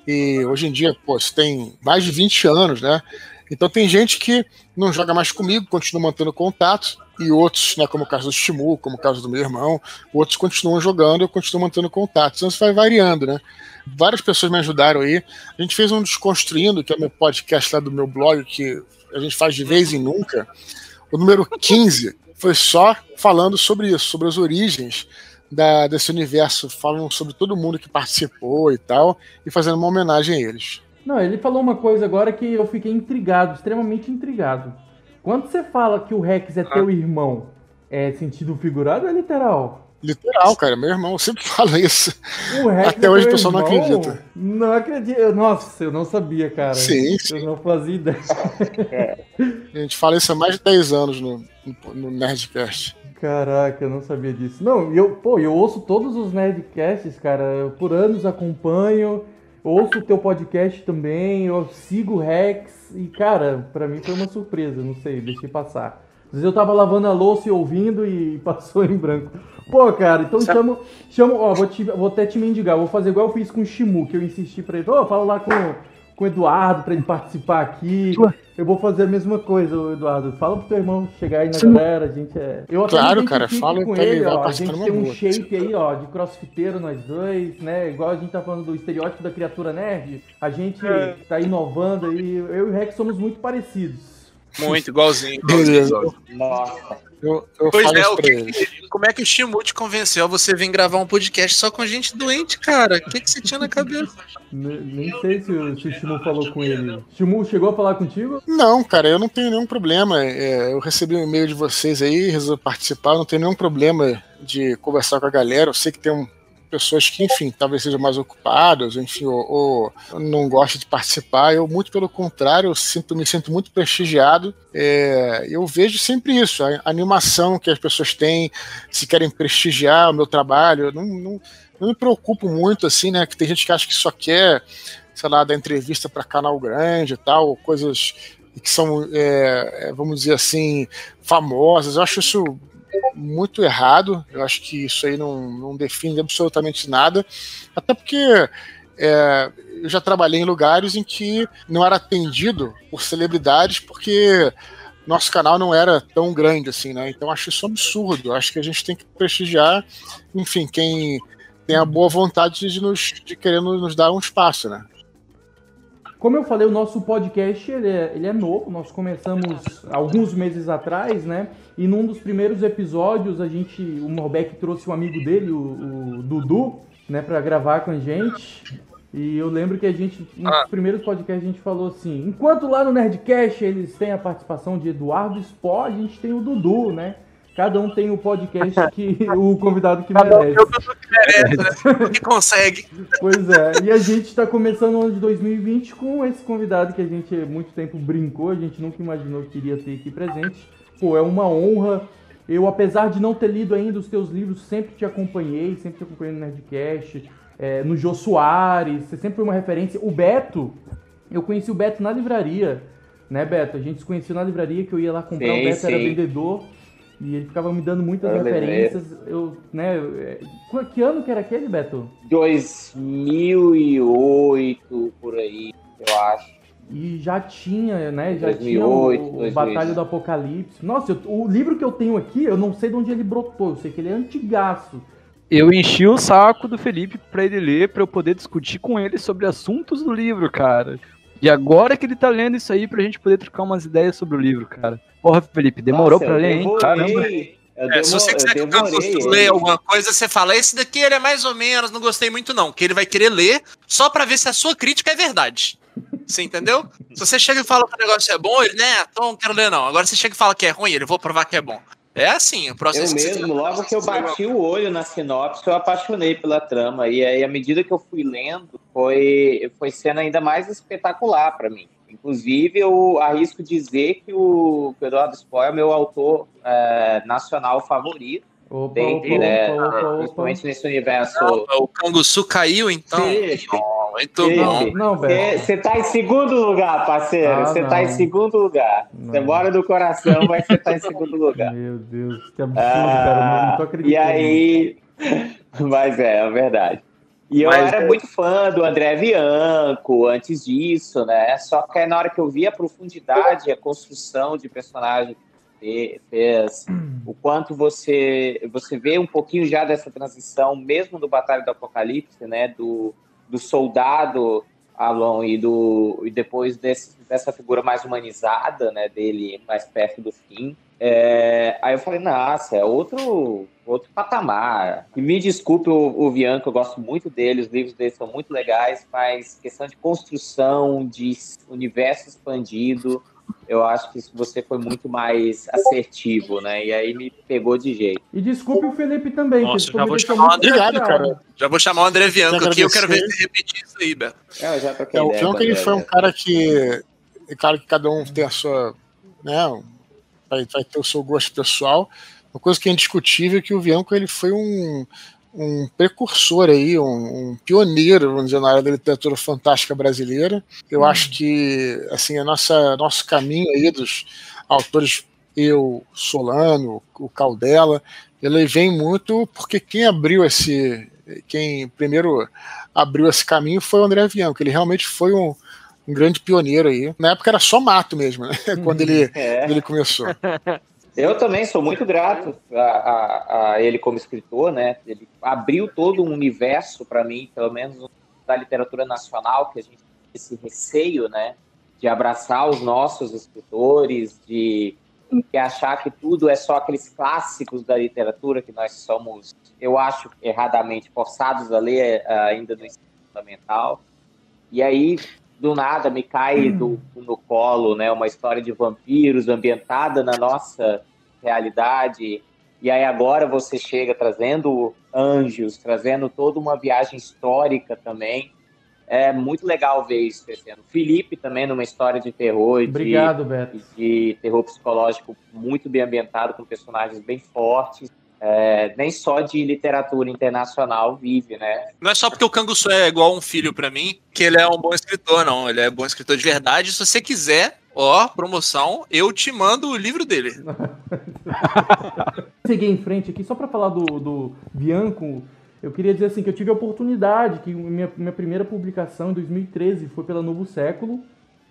E hoje em dia, pô, você tem mais de 20 anos, né? Então tem gente que não joga mais comigo, continua mantendo contato, e outros, né, como o caso do Shimu, como o caso do meu irmão, outros continuam jogando eu continuo mantendo contato. Então isso vai variando, né? Várias pessoas me ajudaram aí. A gente fez um Desconstruindo, que é o meu podcast lá do meu blog, que a gente faz de vez em nunca. O número 15 foi só falando sobre isso, sobre as origens da, desse universo, falando sobre todo mundo que participou e tal, e fazendo uma homenagem a eles. Não, ele falou uma coisa agora que eu fiquei intrigado, extremamente intrigado. Quando você fala que o Rex é ah. teu irmão, é sentido figurado ou é literal? Literal, cara, meu irmão sempre fala isso. Até é hoje o pessoal não acredita. Não acredito. Nossa, eu não sabia, cara. Sim, sim. Eu não fazia ideia. A gente fala isso há mais de 10 anos no, no Nerdcast. Caraca, eu não sabia disso. Não, eu, pô, eu ouço todos os Nerdcasts, cara. Eu, por anos acompanho ouço o teu podcast também, eu sigo o Rex e, cara, para mim foi uma surpresa, não sei, deixei passar. Às vezes eu tava lavando a louça e ouvindo e passou em branco. Pô, cara, então chamo, chamo, ó, vou, te, vou até te mendigar, vou fazer igual eu fiz com o Shimu, que eu insisti pra ele, ô, oh, fala lá com com o Eduardo para ele participar aqui. Eu vou fazer a mesma coisa, Eduardo. Fala pro teu irmão chegar aí na Sim. galera. A gente é. Eu claro, cara, fala com ele. Ó, a gente tem um boa. shape aí, ó, de crossfiteiro nós dois, né? Igual a gente tá falando do estereótipo da criatura nerd. A gente é. tá inovando aí. Eu e o Rex somos muito parecidos. Muito, igualzinho. Beleza. Nossa. Eu, eu pois é, o que, como é que o Shimu te convenceu a você vir gravar um podcast só com gente doente, cara? O que, que você tinha na cabeça? Nem sei se o, se o Shimu falou com ele. Shimu chegou a falar contigo? Não, cara, eu não tenho nenhum problema. É, eu recebi um e-mail de vocês aí, resolvi participar, não tenho nenhum problema de conversar com a galera. Eu sei que tem um pessoas que, enfim, talvez sejam mais ocupadas, enfim, ou, ou não gostam de participar. Eu, muito pelo contrário, eu sinto, me sinto muito prestigiado. É, eu vejo sempre isso, a animação que as pessoas têm, se querem prestigiar o meu trabalho. Eu não, não, não me preocupo muito, assim, né? Que tem gente que acha que só quer, sei lá, dar entrevista para canal grande e tal, coisas que são, é, é, vamos dizer assim, famosas. Eu acho isso muito errado. Eu acho que isso aí não, não define absolutamente nada. Até porque é, eu já trabalhei em lugares em que não era atendido por celebridades, porque nosso canal não era tão grande assim, né? Então acho isso absurdo. Acho que a gente tem que prestigiar, enfim, quem tem a boa vontade de nos de querer nos dar um espaço, né? Como eu falei, o nosso podcast ele é, ele é novo, nós começamos alguns meses atrás, né? E num dos primeiros episódios, a gente, o Morbeck trouxe um amigo dele, o, o Dudu, né, para gravar com a gente. E eu lembro que a gente, nos ah. primeiros podcasts, a gente falou assim: enquanto lá no Nerdcast eles têm a participação de Eduardo Spó, a gente tem o Dudu, né? Cada um tem o podcast que o convidado que merece. Um que merece, né? que consegue. Pois é. E a gente está começando o ano de 2020 com esse convidado que a gente há muito tempo brincou, a gente nunca imaginou que iria ter aqui presente. Pô, é uma honra. Eu, apesar de não ter lido ainda os teus livros, sempre te acompanhei, sempre te acompanhei no Nerdcast é, no Jô Soares, você sempre foi uma referência. O Beto, eu conheci o Beto na livraria, né, Beto? A gente se conheceu na livraria que eu ia lá comprar, sim, o Beto sim. era vendedor e ele ficava me dando muitas eu referências. Eu, né, é, que ano que era aquele, Beto? 2008, por aí, eu acho. E já tinha, né? Já 2008, tinha o, o Batalha do Apocalipse. Nossa, eu, o livro que eu tenho aqui, eu não sei de onde ele brotou. Eu sei que ele é antigaço eu enchi o saco do Felipe pra ele ler, pra eu poder discutir com ele sobre assuntos do livro, cara. E agora que ele tá lendo isso aí pra gente poder trocar umas ideias sobre o livro, cara. Porra, Felipe, demorou Nossa, pra ler, hein? Caramba. É, se você quiser que o Campos ler alguma coisa, você fala, esse daqui ele é mais ou menos, não gostei muito não. Que ele vai querer ler só pra ver se a sua crítica é verdade. Você entendeu? Se você chega e fala que o negócio é bom, ele, né, então não quero ler não. Agora você chega e fala que é ruim, ele, vou provar que é bom. É assim, o processo. Eu mesmo, logo que eu bati o olho na sinopse, eu apaixonei pela trama. E aí, à medida que eu fui lendo, foi, foi sendo ainda mais espetacular para mim. Inclusive, eu arrisco dizer que o, Eduardo Spohr é meu autor é, nacional favorito. Opa, opa, né, opa, principalmente nesse universo. Não, o Canguçu caiu, então. Sim. Muito bom. Não, Você tá em segundo lugar, parceiro. Você ah, tá em segundo lugar. Você mora no coração, mas você tá em segundo lugar. Meu Deus, que absurdo, ah, cara. Não tô acreditando. E aí. Mas é, é verdade. E eu mas, era é... muito fã do André Bianco antes disso, né? Só que na hora que eu vi a profundidade, a construção de personagem fez, o quanto você você vê um pouquinho já dessa transição, mesmo do Batalha do Apocalipse, né? Do, do soldado Alon e do e depois desse, dessa figura mais humanizada, né, dele mais perto do fim. É, aí eu falei, nossa, é outro outro patamar. E me desculpe o, o Bianco, eu gosto muito dele, os livros dele são muito legais, mas questão de construção, de universo expandido, eu acho que você foi muito mais assertivo, né? E aí me pegou de jeito. E desculpe o Felipe também. Nossa, já vou chamar o André. Obrigado, cara. Já vou chamar o André Bianco aqui. Eu quero ver se repetir isso aí, Beto. É, já é, o Bianco ele foi um cara que. É claro que cada um tem a sua. Né, vai, vai ter o seu gosto pessoal. Uma coisa que é indiscutível é que o Bianco ele foi um, um precursor aí, um, um, pioneiro, vamos dizer, na área da literatura fantástica brasileira. Eu hum. acho que assim a nossa nosso caminho aí dos autores eu, Solano, o Caldela, ele vem muito porque quem abriu esse, quem primeiro abriu esse caminho foi o André Avião, que ele realmente foi um, um grande pioneiro aí. Na época era só mato mesmo, né? quando ele, é. ele começou. Eu também sou muito grato a, a, a, ele como escritor, né? Ele abriu todo um universo para mim, pelo menos da literatura nacional, que a gente esse receio, né? De abraçar os nossos escritores, de, de achar que tudo é só aqueles clássicos da literatura que nós somos, eu acho, erradamente forçados a ler uh, ainda no ensino fundamental. E aí do nada me cai hum. do, no colo, né? Uma história de vampiros ambientada na nossa realidade. E aí agora você chega trazendo anjos, trazendo toda uma viagem histórica também. É muito legal ver isso crescendo. Felipe também numa história de terror, Obrigado, de, Beto. de terror psicológico muito bem ambientado, com personagens bem fortes é, nem só de literatura internacional vive, né? Não é só porque o Canguçu é igual um filho para mim que ele é um bom escritor, não. Ele é bom escritor de verdade. Se você quiser, ó, promoção, eu te mando o livro dele. Seguir em frente aqui, só para falar do, do Bianco, eu queria dizer assim que eu tive a oportunidade, que minha, minha primeira publicação em 2013 foi pela Novo Século,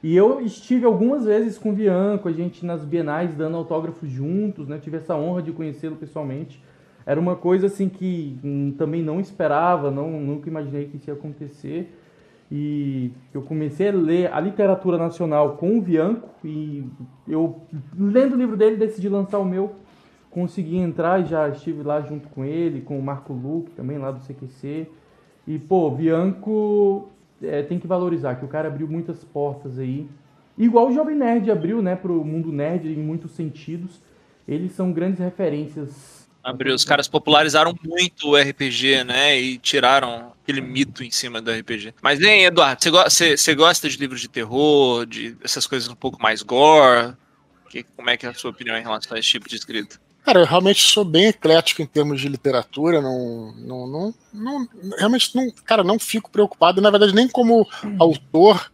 e eu estive algumas vezes com o Bianco, a gente nas bienais dando autógrafos juntos, né? Tive essa honra de conhecê-lo pessoalmente. Era uma coisa assim que hum, também não esperava, não nunca imaginei que isso ia acontecer. E eu comecei a ler a literatura nacional com o Bianco e eu lendo o livro dele decidi lançar o meu. Consegui entrar e já estive lá junto com ele, com o Marco Luque também lá do CQC. E pô, Bianco é, tem que valorizar, que o cara abriu muitas portas aí. Igual o Jovem Nerd abriu, né, pro mundo nerd em muitos sentidos. Eles são grandes referências Abriu. Os caras popularizaram muito o RPG, né? E tiraram aquele mito em cima do RPG. Mas, hein, Eduardo, você, você gosta de livros de terror, de essas coisas um pouco mais gore? Que, como é que é a sua opinião em relação a esse tipo de escrita? Cara, eu realmente sou bem eclético em termos de literatura, não, não, não, não realmente não, cara, não fico preocupado, na verdade, nem como autor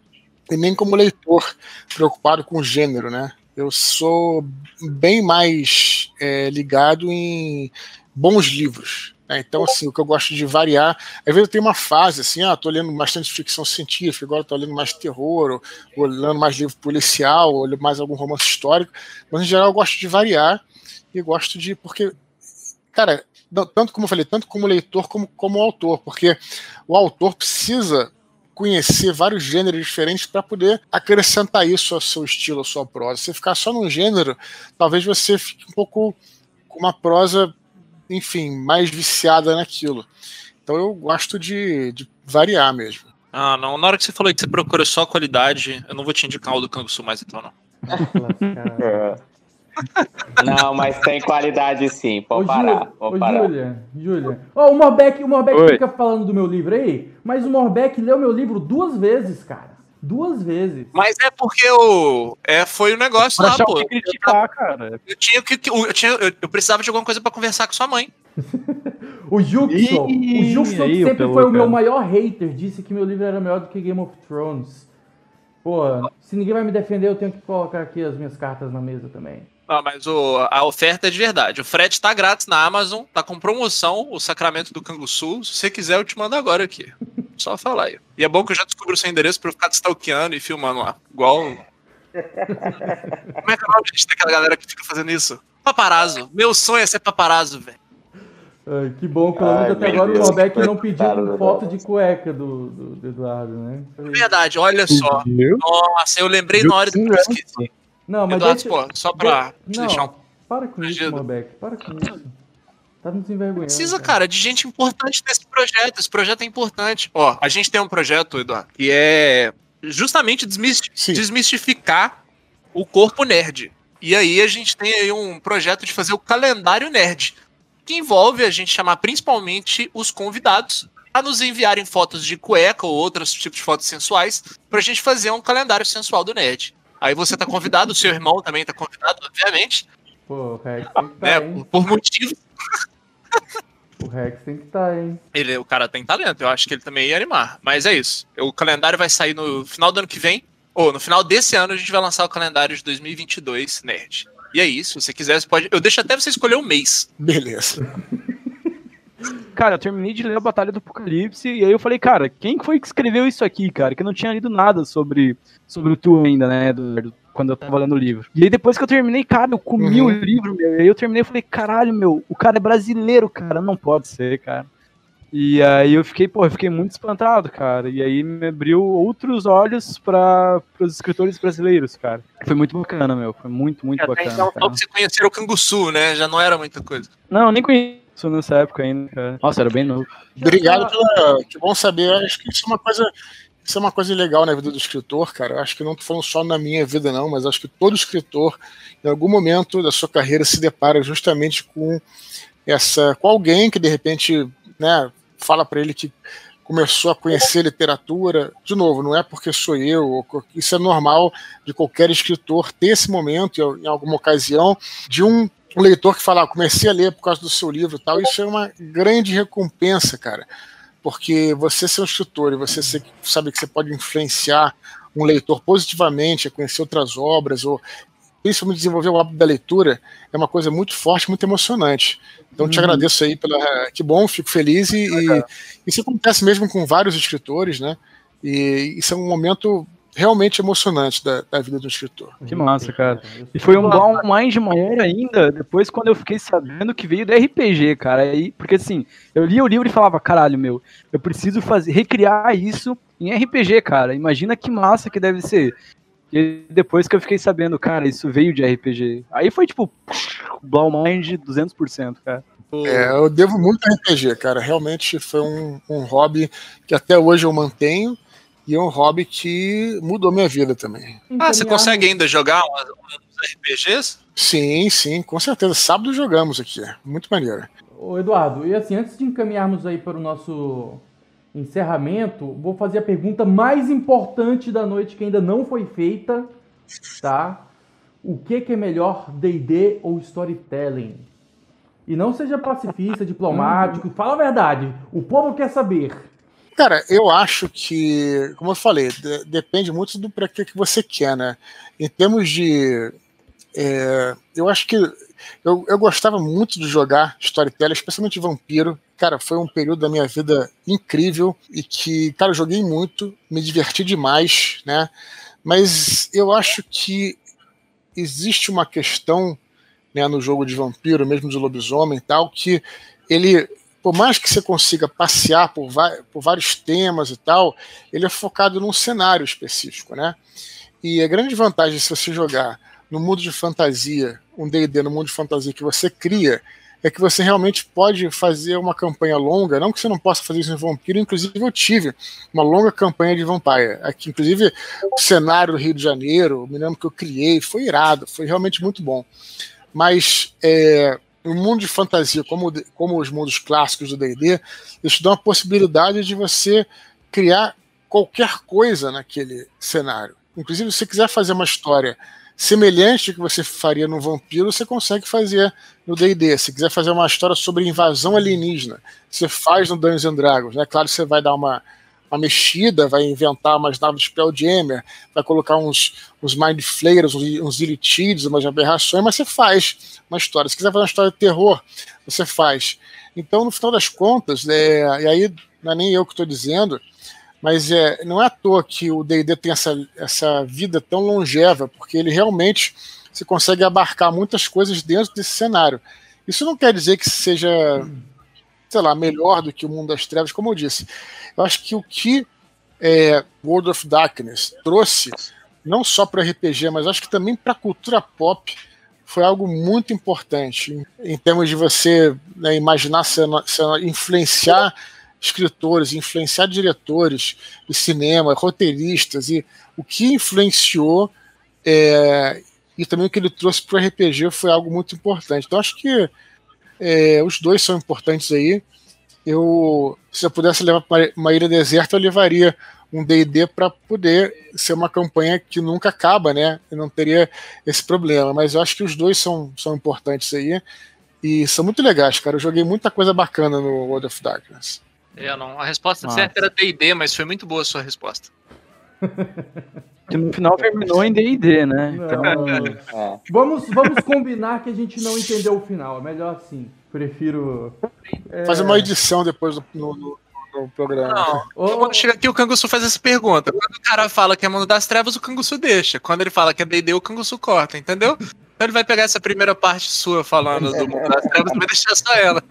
e nem como leitor preocupado com o gênero, né? Eu sou bem mais é, ligado em bons livros. Né? Então, assim, o que eu gosto de variar. Às vezes eu tenho uma fase assim, ah, tô lendo bastante ficção científica, agora tô lendo mais terror, ou, ou lendo mais livro policial, ou mais algum romance histórico. Mas, em geral, eu gosto de variar e gosto de. Porque, cara, tanto como eu falei, tanto como leitor como como autor, porque o autor precisa conhecer vários gêneros diferentes para poder acrescentar isso ao seu estilo, à sua prosa. Se ficar só num gênero, talvez você fique um pouco com uma prosa, enfim, mais viciada naquilo. Então eu gosto de, de variar mesmo. Ah, não. Na hora que você falou que você procura só qualidade, eu não vou te indicar o do Canguçu mais então, não. É. Não, mas tem qualidade sim. Pode ô, parar. Ô, Júlia, Júlia. Ó, o Morbeck, o Morbeck fica falando do meu livro aí, mas o Morbeck leu meu livro duas vezes, cara. Duas vezes. Mas é porque o. É, foi o negócio lá, pô. Criticar, cara. Eu tinha que. Eu, tinha, eu, eu precisava de alguma coisa pra conversar com sua mãe. o Juxon. O Juxon que sempre foi o meu maior hater. Disse que meu livro era melhor do que Game of Thrones. Pô, se ninguém vai me defender, eu tenho que colocar aqui as minhas cartas na mesa também. Não, mas o, a oferta é de verdade. O frete tá grátis na Amazon, tá com promoção, o Sacramento do Canguçu. Se você quiser, eu te mando agora aqui. Só falar aí. E é bom que eu já descubro o seu endereço pra eu ficar stalkeando e filmando lá. Igual. Como é que é o nome daquela galera que fica fazendo isso? Paparazzo. Meu sonho é ser paparazzo, velho. Ai, que bom, pelo menos até agora Deus. o Norbeck não pediu foto de cueca do, do, do, Eduardo, né? Verdade, olha só. Nossa, eu lembrei na hora do que eu esqueci. Não, mas Eduardo, deixa... pô, só pra de... não, deixar um... Para com isso, Malbec, para com isso. Tá nos envergonhando. Precisa, cara. cara, de gente importante nesse projeto. Esse projeto é importante. Ó, a gente tem um projeto, Eduardo, que é justamente desmistificar o corpo nerd. E aí a gente tem aí um projeto de fazer o calendário nerd, que envolve a gente chamar principalmente os convidados a nos enviarem fotos de cueca ou outros tipos de fotos sensuais pra gente fazer um calendário sensual do nerd. Aí você tá convidado, o seu irmão também tá convidado, obviamente. Pô, o Rex tem que estar, tá, é, Por motivos. O Rex tem que estar, tá, hein? Ele, o cara tem talento, eu acho que ele também ia animar. Mas é isso. O calendário vai sair no final do ano que vem. Ou no final desse ano a gente vai lançar o calendário de 2022 Nerd. E aí, se você quiser, você pode. Eu deixo até você escolher o um mês. Beleza. Cara, eu terminei de ler a Batalha do Apocalipse e aí eu falei, cara, quem foi que escreveu isso aqui, cara? Que eu não tinha lido nada sobre, sobre o Tu ainda, né? Do, do, quando eu tava lendo o livro. E aí depois que eu terminei, cara, eu comi uhum. o livro, meu. E aí eu terminei e falei, caralho, meu, o cara é brasileiro, cara. Não pode ser, cara. E aí eu fiquei, pô, eu fiquei muito espantado, cara. E aí me abriu outros olhos para os escritores brasileiros, cara. Foi muito bacana, meu. Foi muito, muito Até bacana. Então, cara. você conhecer o Canguçu, né? Já não era muita coisa. Não, nem conheci nessa época ainda, cara. Nossa, era bem novo. Obrigado pela. Que bom saber. Acho que isso é uma coisa. Isso é uma coisa legal na vida do escritor, cara. Acho que não tô falando só na minha vida, não, mas acho que todo escritor, em algum momento da sua carreira, se depara justamente com essa. com alguém que de repente, né, fala para ele que começou a conhecer literatura. De novo, não é porque sou eu, isso é normal de qualquer escritor ter esse momento, em alguma ocasião, de um um leitor que fala, ah, comecei a ler por causa do seu livro e tal, isso é uma grande recompensa, cara. Porque você ser um escritor e você ser, sabe que você pode influenciar um leitor positivamente a conhecer outras obras, ou principalmente desenvolver o hábito da leitura, é uma coisa muito forte, muito emocionante. Então te uhum. agradeço aí pela. Que bom, fico feliz e, e, isso acontece mesmo com vários escritores, né? E isso é um momento realmente emocionante da, da, vida do escritor. Que massa, cara. E foi um bom mind maior ainda, depois quando eu fiquei sabendo que veio do RPG, cara. Aí, porque assim, eu lia o livro e falava, caralho, meu, eu preciso fazer, recriar isso em RPG, cara. Imagina que massa que deve ser. E depois que eu fiquei sabendo, cara, isso veio de RPG. Aí foi tipo, Blow Mind 200%, cara. É, eu devo muito a RPG, cara. Realmente foi um, um hobby que até hoje eu mantenho E é um hobby que mudou minha vida também. Ah, você consegue ainda jogar uns RPGs? Sim, sim, com certeza. Sábado jogamos aqui. Muito maneiro. Ô Eduardo, e assim, antes de encaminharmos aí para o nosso encerramento, vou fazer a pergunta mais importante da noite que ainda não foi feita, tá? O que, que é melhor, D&D ou storytelling? E não seja pacifista, diplomático, fala a verdade. O povo quer saber. Cara, eu acho que, como eu falei, de, depende muito do para que, que você quer, né? Em termos de. É, eu acho que eu, eu gostava muito de jogar Storytelling, especialmente Vampiro. Cara, foi um período da minha vida incrível e que, cara, eu joguei muito, me diverti demais, né? Mas eu acho que existe uma questão né, no jogo de vampiro, mesmo de lobisomem e tal, que ele por mais que você consiga passear por, por, vários temas e tal, ele é focado num cenário específico, né? E a grande vantagem se você jogar no mundo de fantasia, um D&D no mundo de fantasia que você cria, é que você realmente pode fazer uma campanha longa, não que você não possa fazer isso em Vampiro, inclusive eu tive uma longa campanha de Vampire, aqui, inclusive o cenário do Rio de Janeiro, me lembro que eu criei, foi irado, foi realmente muito bom. Mas é, no mundo de fantasia, como, como os mundos clássicos do D&D, isso dá uma possibilidade de você criar qualquer coisa naquele cenário. Inclusive, se você quiser fazer uma história semelhante que você faria no Vampiro, você consegue fazer no D&D. Se quiser fazer uma história sobre invasão alienígena, você faz no Dungeons and Dragons. Né? Claro você vai dar uma, uma mexida, vai inventar umas naves de Spelljammer, vai colocar uns, uns Mind Flayers, uns, uns umas aberrações, mas você faz uma história. Se quiser fazer uma história de terror, você faz. Então, no final das contas, é, e aí não é nem eu que estou dizendo, mas é, não é à toa que o D&D tem essa, essa vida tão longeva, porque ele realmente se consegue abarcar muitas coisas dentro desse cenário. Isso não quer dizer que seja sei lá, melhor do que o Mundo das Trevas, como eu disse. Eu acho que o que é, World of Darkness trouxe, não só para RPG, mas acho que também para a cultura pop, foi algo muito importante em, termos de você né, imaginar, cena, influenciar escritores, influenciar diretores de cinema, roteiristas, e o que influenciou é, e também o que ele trouxe para o RPG foi algo muito importante. Então acho que é, os dois são importantes aí. Eu, se eu pudesse levar para uma ilha deserta, eu levaria um D&D para poder ser uma campanha que nunca acaba, né? E não teria esse problema. Mas eu acho que os dois são, são importantes aí e são muito legais, cara. Eu joguei muita coisa bacana no World of Darkness. É, não. A resposta Nossa. certa era D&D, mas foi muito boa a sua resposta. Que no final terminou em D&D, né? Então... É. Vamos, vamos combinar que a gente não entendeu o final. É melhor assim. Prefiro... É... Fazer uma edição depois no, no, no programa. Não. Quando chega aqui, o Canguçu faz essa pergunta. Quando o cara fala que é Mundo das Trevas, o Canguçu deixa. Quando ele fala que é D&D, o Canguçu corta, entendeu? Então ele vai pegar essa primeira parte sua falando do Mundo das Trevas e vai deixar só ela.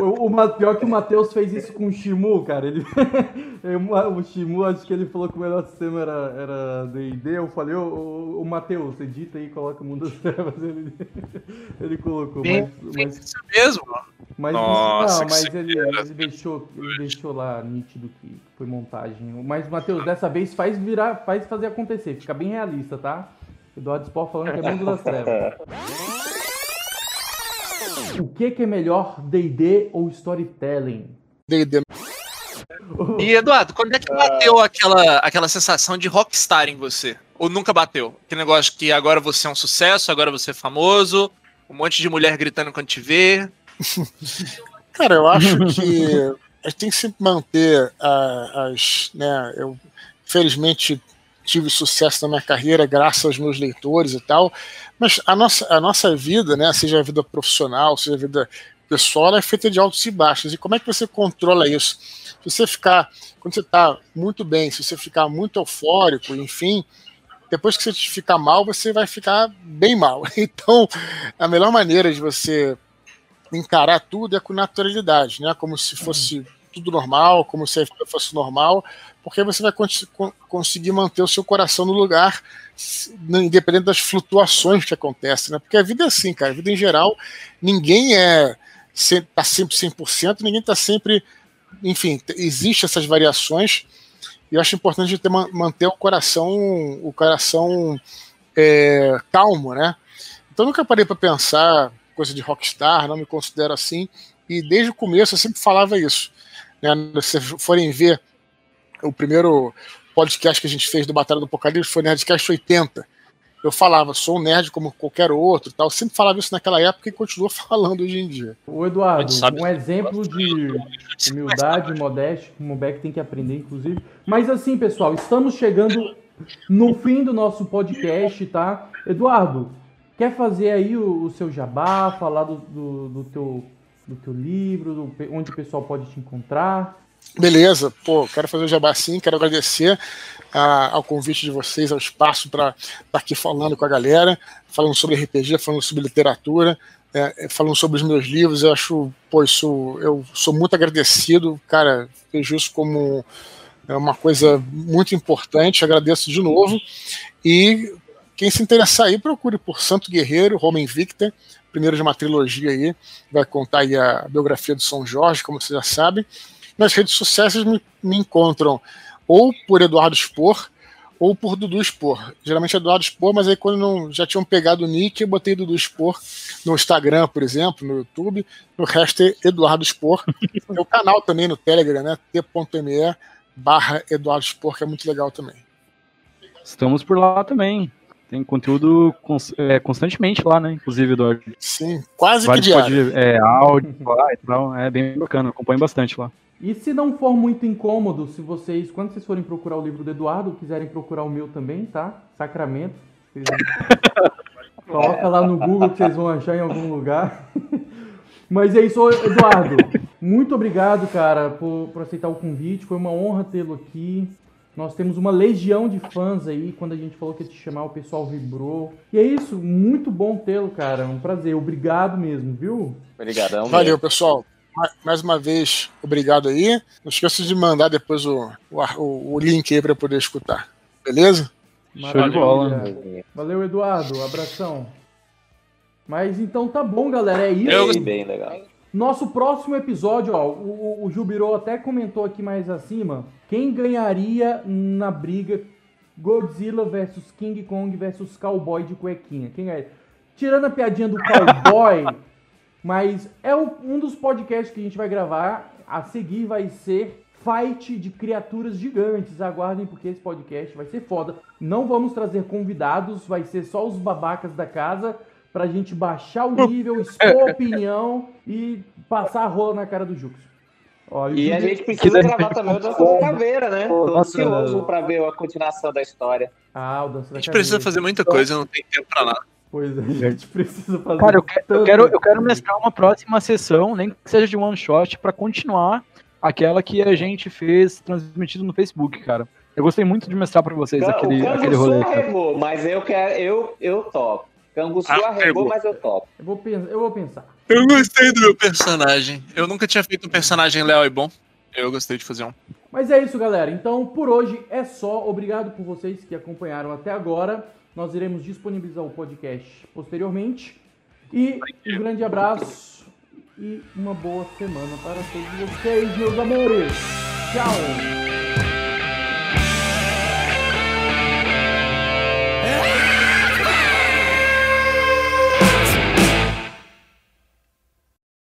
O, o, pior que o Matheus fez isso com o Shimu, cara. Ele, o Shimu, acho que ele falou que o melhor sistema era D&D. Eu falei, ô, ô, ô Matheus, edita aí e coloca o Mundo das Trevas. Ele, ele colocou. Bem, mas, mas, isso mesmo. Mas, Nossa, não, mas ele, ele, deixou, ele deixou lá nítido que foi montagem. Mas, Matheus, dessa vez faz virar, faz fazer acontecer. Fica bem realista, tá? Eduardo Sport falando que é mundo das trevas. o que, que é melhor, D&D ou storytelling? D&D. E Eduardo, quando é que bateu aquela, aquela sensação de rockstar em você? Ou nunca bateu? Que negócio que agora você é um sucesso, agora você é famoso, um monte de mulher gritando quando te vê. Cara, eu acho que a gente tem que sempre manter as. Né, eu, felizmente, tive sucesso na minha carreira graças aos meus leitores e tal, mas a nossa, a nossa vida, né, seja a vida profissional, seja a vida pessoal, é feita de altos e baixos. E como é que você controla isso? Se você ficar, quando você está muito bem, se você ficar muito eufórico, enfim, depois que você ficar mal, você vai ficar bem mal. Então, a melhor maneira de você encarar tudo é com naturalidade, né? Como se fosse tudo normal, como se fosse normal, porque você vai cons conseguir manter o seu coração no lugar, independente das flutuações que acontecem, né? Porque a vida é assim, cara, a vida em geral, ninguém é tá sempre 100%, ninguém tá sempre, enfim, existe essas variações, E eu acho importante ter, manter o coração, o coração é, calmo, né? Então nunca parei para pensar coisa de rockstar, não me considero assim. E desde o começo eu sempre falava isso. Né? Se vocês forem ver o primeiro podcast que a gente fez do Batalha do Apocalipse foi Nerdcast 80 eu falava, sou um nerd como qualquer outro, tal. Eu sempre falava isso naquela época e continuo falando hoje em dia. O Eduardo, um exemplo de humildade, modéstia, como o Beck tem que aprender, inclusive. Mas assim, pessoal, estamos chegando no fim do nosso podcast, tá? Eduardo, quer fazer aí o, o seu jabá, falar do, do, do, teu, do teu livro, onde o pessoal pode te encontrar? Beleza, pô, quero fazer o jabá sim, quero agradecer a, ao convite de vocês, ao espaço para estar tá aqui falando com a galera, falando sobre RPG, falando sobre literatura, é, é, falando sobre os meus livros. Eu acho, pô, isso, eu sou muito agradecido, cara, vejo isso como é uma coisa muito importante, agradeço de novo. E quem se interessar aí, procure por Santo Guerreiro, Roma Invicta, primeiro de uma trilogia aí, vai contar aí a biografia do São Jorge, como você já sabe. Nas redes sociais me, me encontram ou por Eduardo Spor ou por Dudu Spor. Geralmente é Eduardo Spor, mas aí quando não, já tinham pegado o nick, eu botei Dudu Spor no Instagram, por exemplo, no YouTube. No resto é Eduardo Spor. O canal também no Telegram, né? t.me barra Eduardo Spor, que é muito legal também. Estamos por lá também. Tem conteúdo é, constantemente lá, né? Inclusive, Eduardo. Sim, quase Vários que diário. Pode, é, áudio lá e tal. É bem bacana, acompanho bastante lá. E se não for muito incômodo, se vocês, quando vocês forem procurar o livro do Eduardo, quiserem procurar o meu também, tá? Sacramento. Coloca lá no Google que vocês vão achar em algum lugar. Mas é isso, Eduardo. Muito obrigado, cara, por, por aceitar o convite. Foi uma honra tê-lo aqui. Nós temos uma legião de fãs aí. Quando a gente falou que ia te chamar, o pessoal vibrou. E é isso, muito bom tê-lo, cara. Um prazer. Obrigado mesmo, viu? Obrigadão. Valeu, pessoal mais uma vez, obrigado aí. Não esqueça de mandar depois o, o, o link aí para poder escutar. Beleza? Show de bola. Valeu, Eduardo. Abração. Mas então tá bom, galera. É isso. Eu... Bem legal. Nosso próximo episódio, ó, o, o Jubirô até comentou aqui mais acima. Quem ganharia na briga Godzilla versus King Kong versus Cowboy de cuequinha? Quem ganharia? Tirando a piadinha do cowboy, Mas é um dos podcasts que a gente vai gravar. A seguir vai ser Fight de Criaturas Gigantes. Aguardem, porque esse podcast vai ser foda. Não vamos trazer convidados, vai ser só os babacas da casa pra gente baixar o nível, expor opinião e passar a rola na cara do E a gente precisa gravar também o Dança da Caveira, né? Tô ansioso pra ver a continuação da história. Ah, o Dança da Caveira. A gente precisa fazer muita coisa, não tem tempo pra nada. Pois é, a gente precisa fazer. Cara, eu, eu quero, eu quero mestrar uma próxima sessão, nem que seja de one shot, para continuar aquela que a gente fez transmitido no Facebook, cara. Eu gostei muito de mestrar para vocês Can, aquele, aquele rolê. Arregou, mas eu quero, eu, eu topo. Canguçu ah, arregou, mas eu topo. Eu vou, eu vou pensar. Eu gostei do meu personagem. Eu nunca tinha feito um personagem leal e bom. Eu gostei de fazer um. Mas é isso, galera. Então, por hoje é só. Obrigado por vocês que acompanharam até agora. Nós iremos disponibilizar o podcast posteriormente. E um grande abraço e uma boa semana para todos vocês, meus amores. Tchau!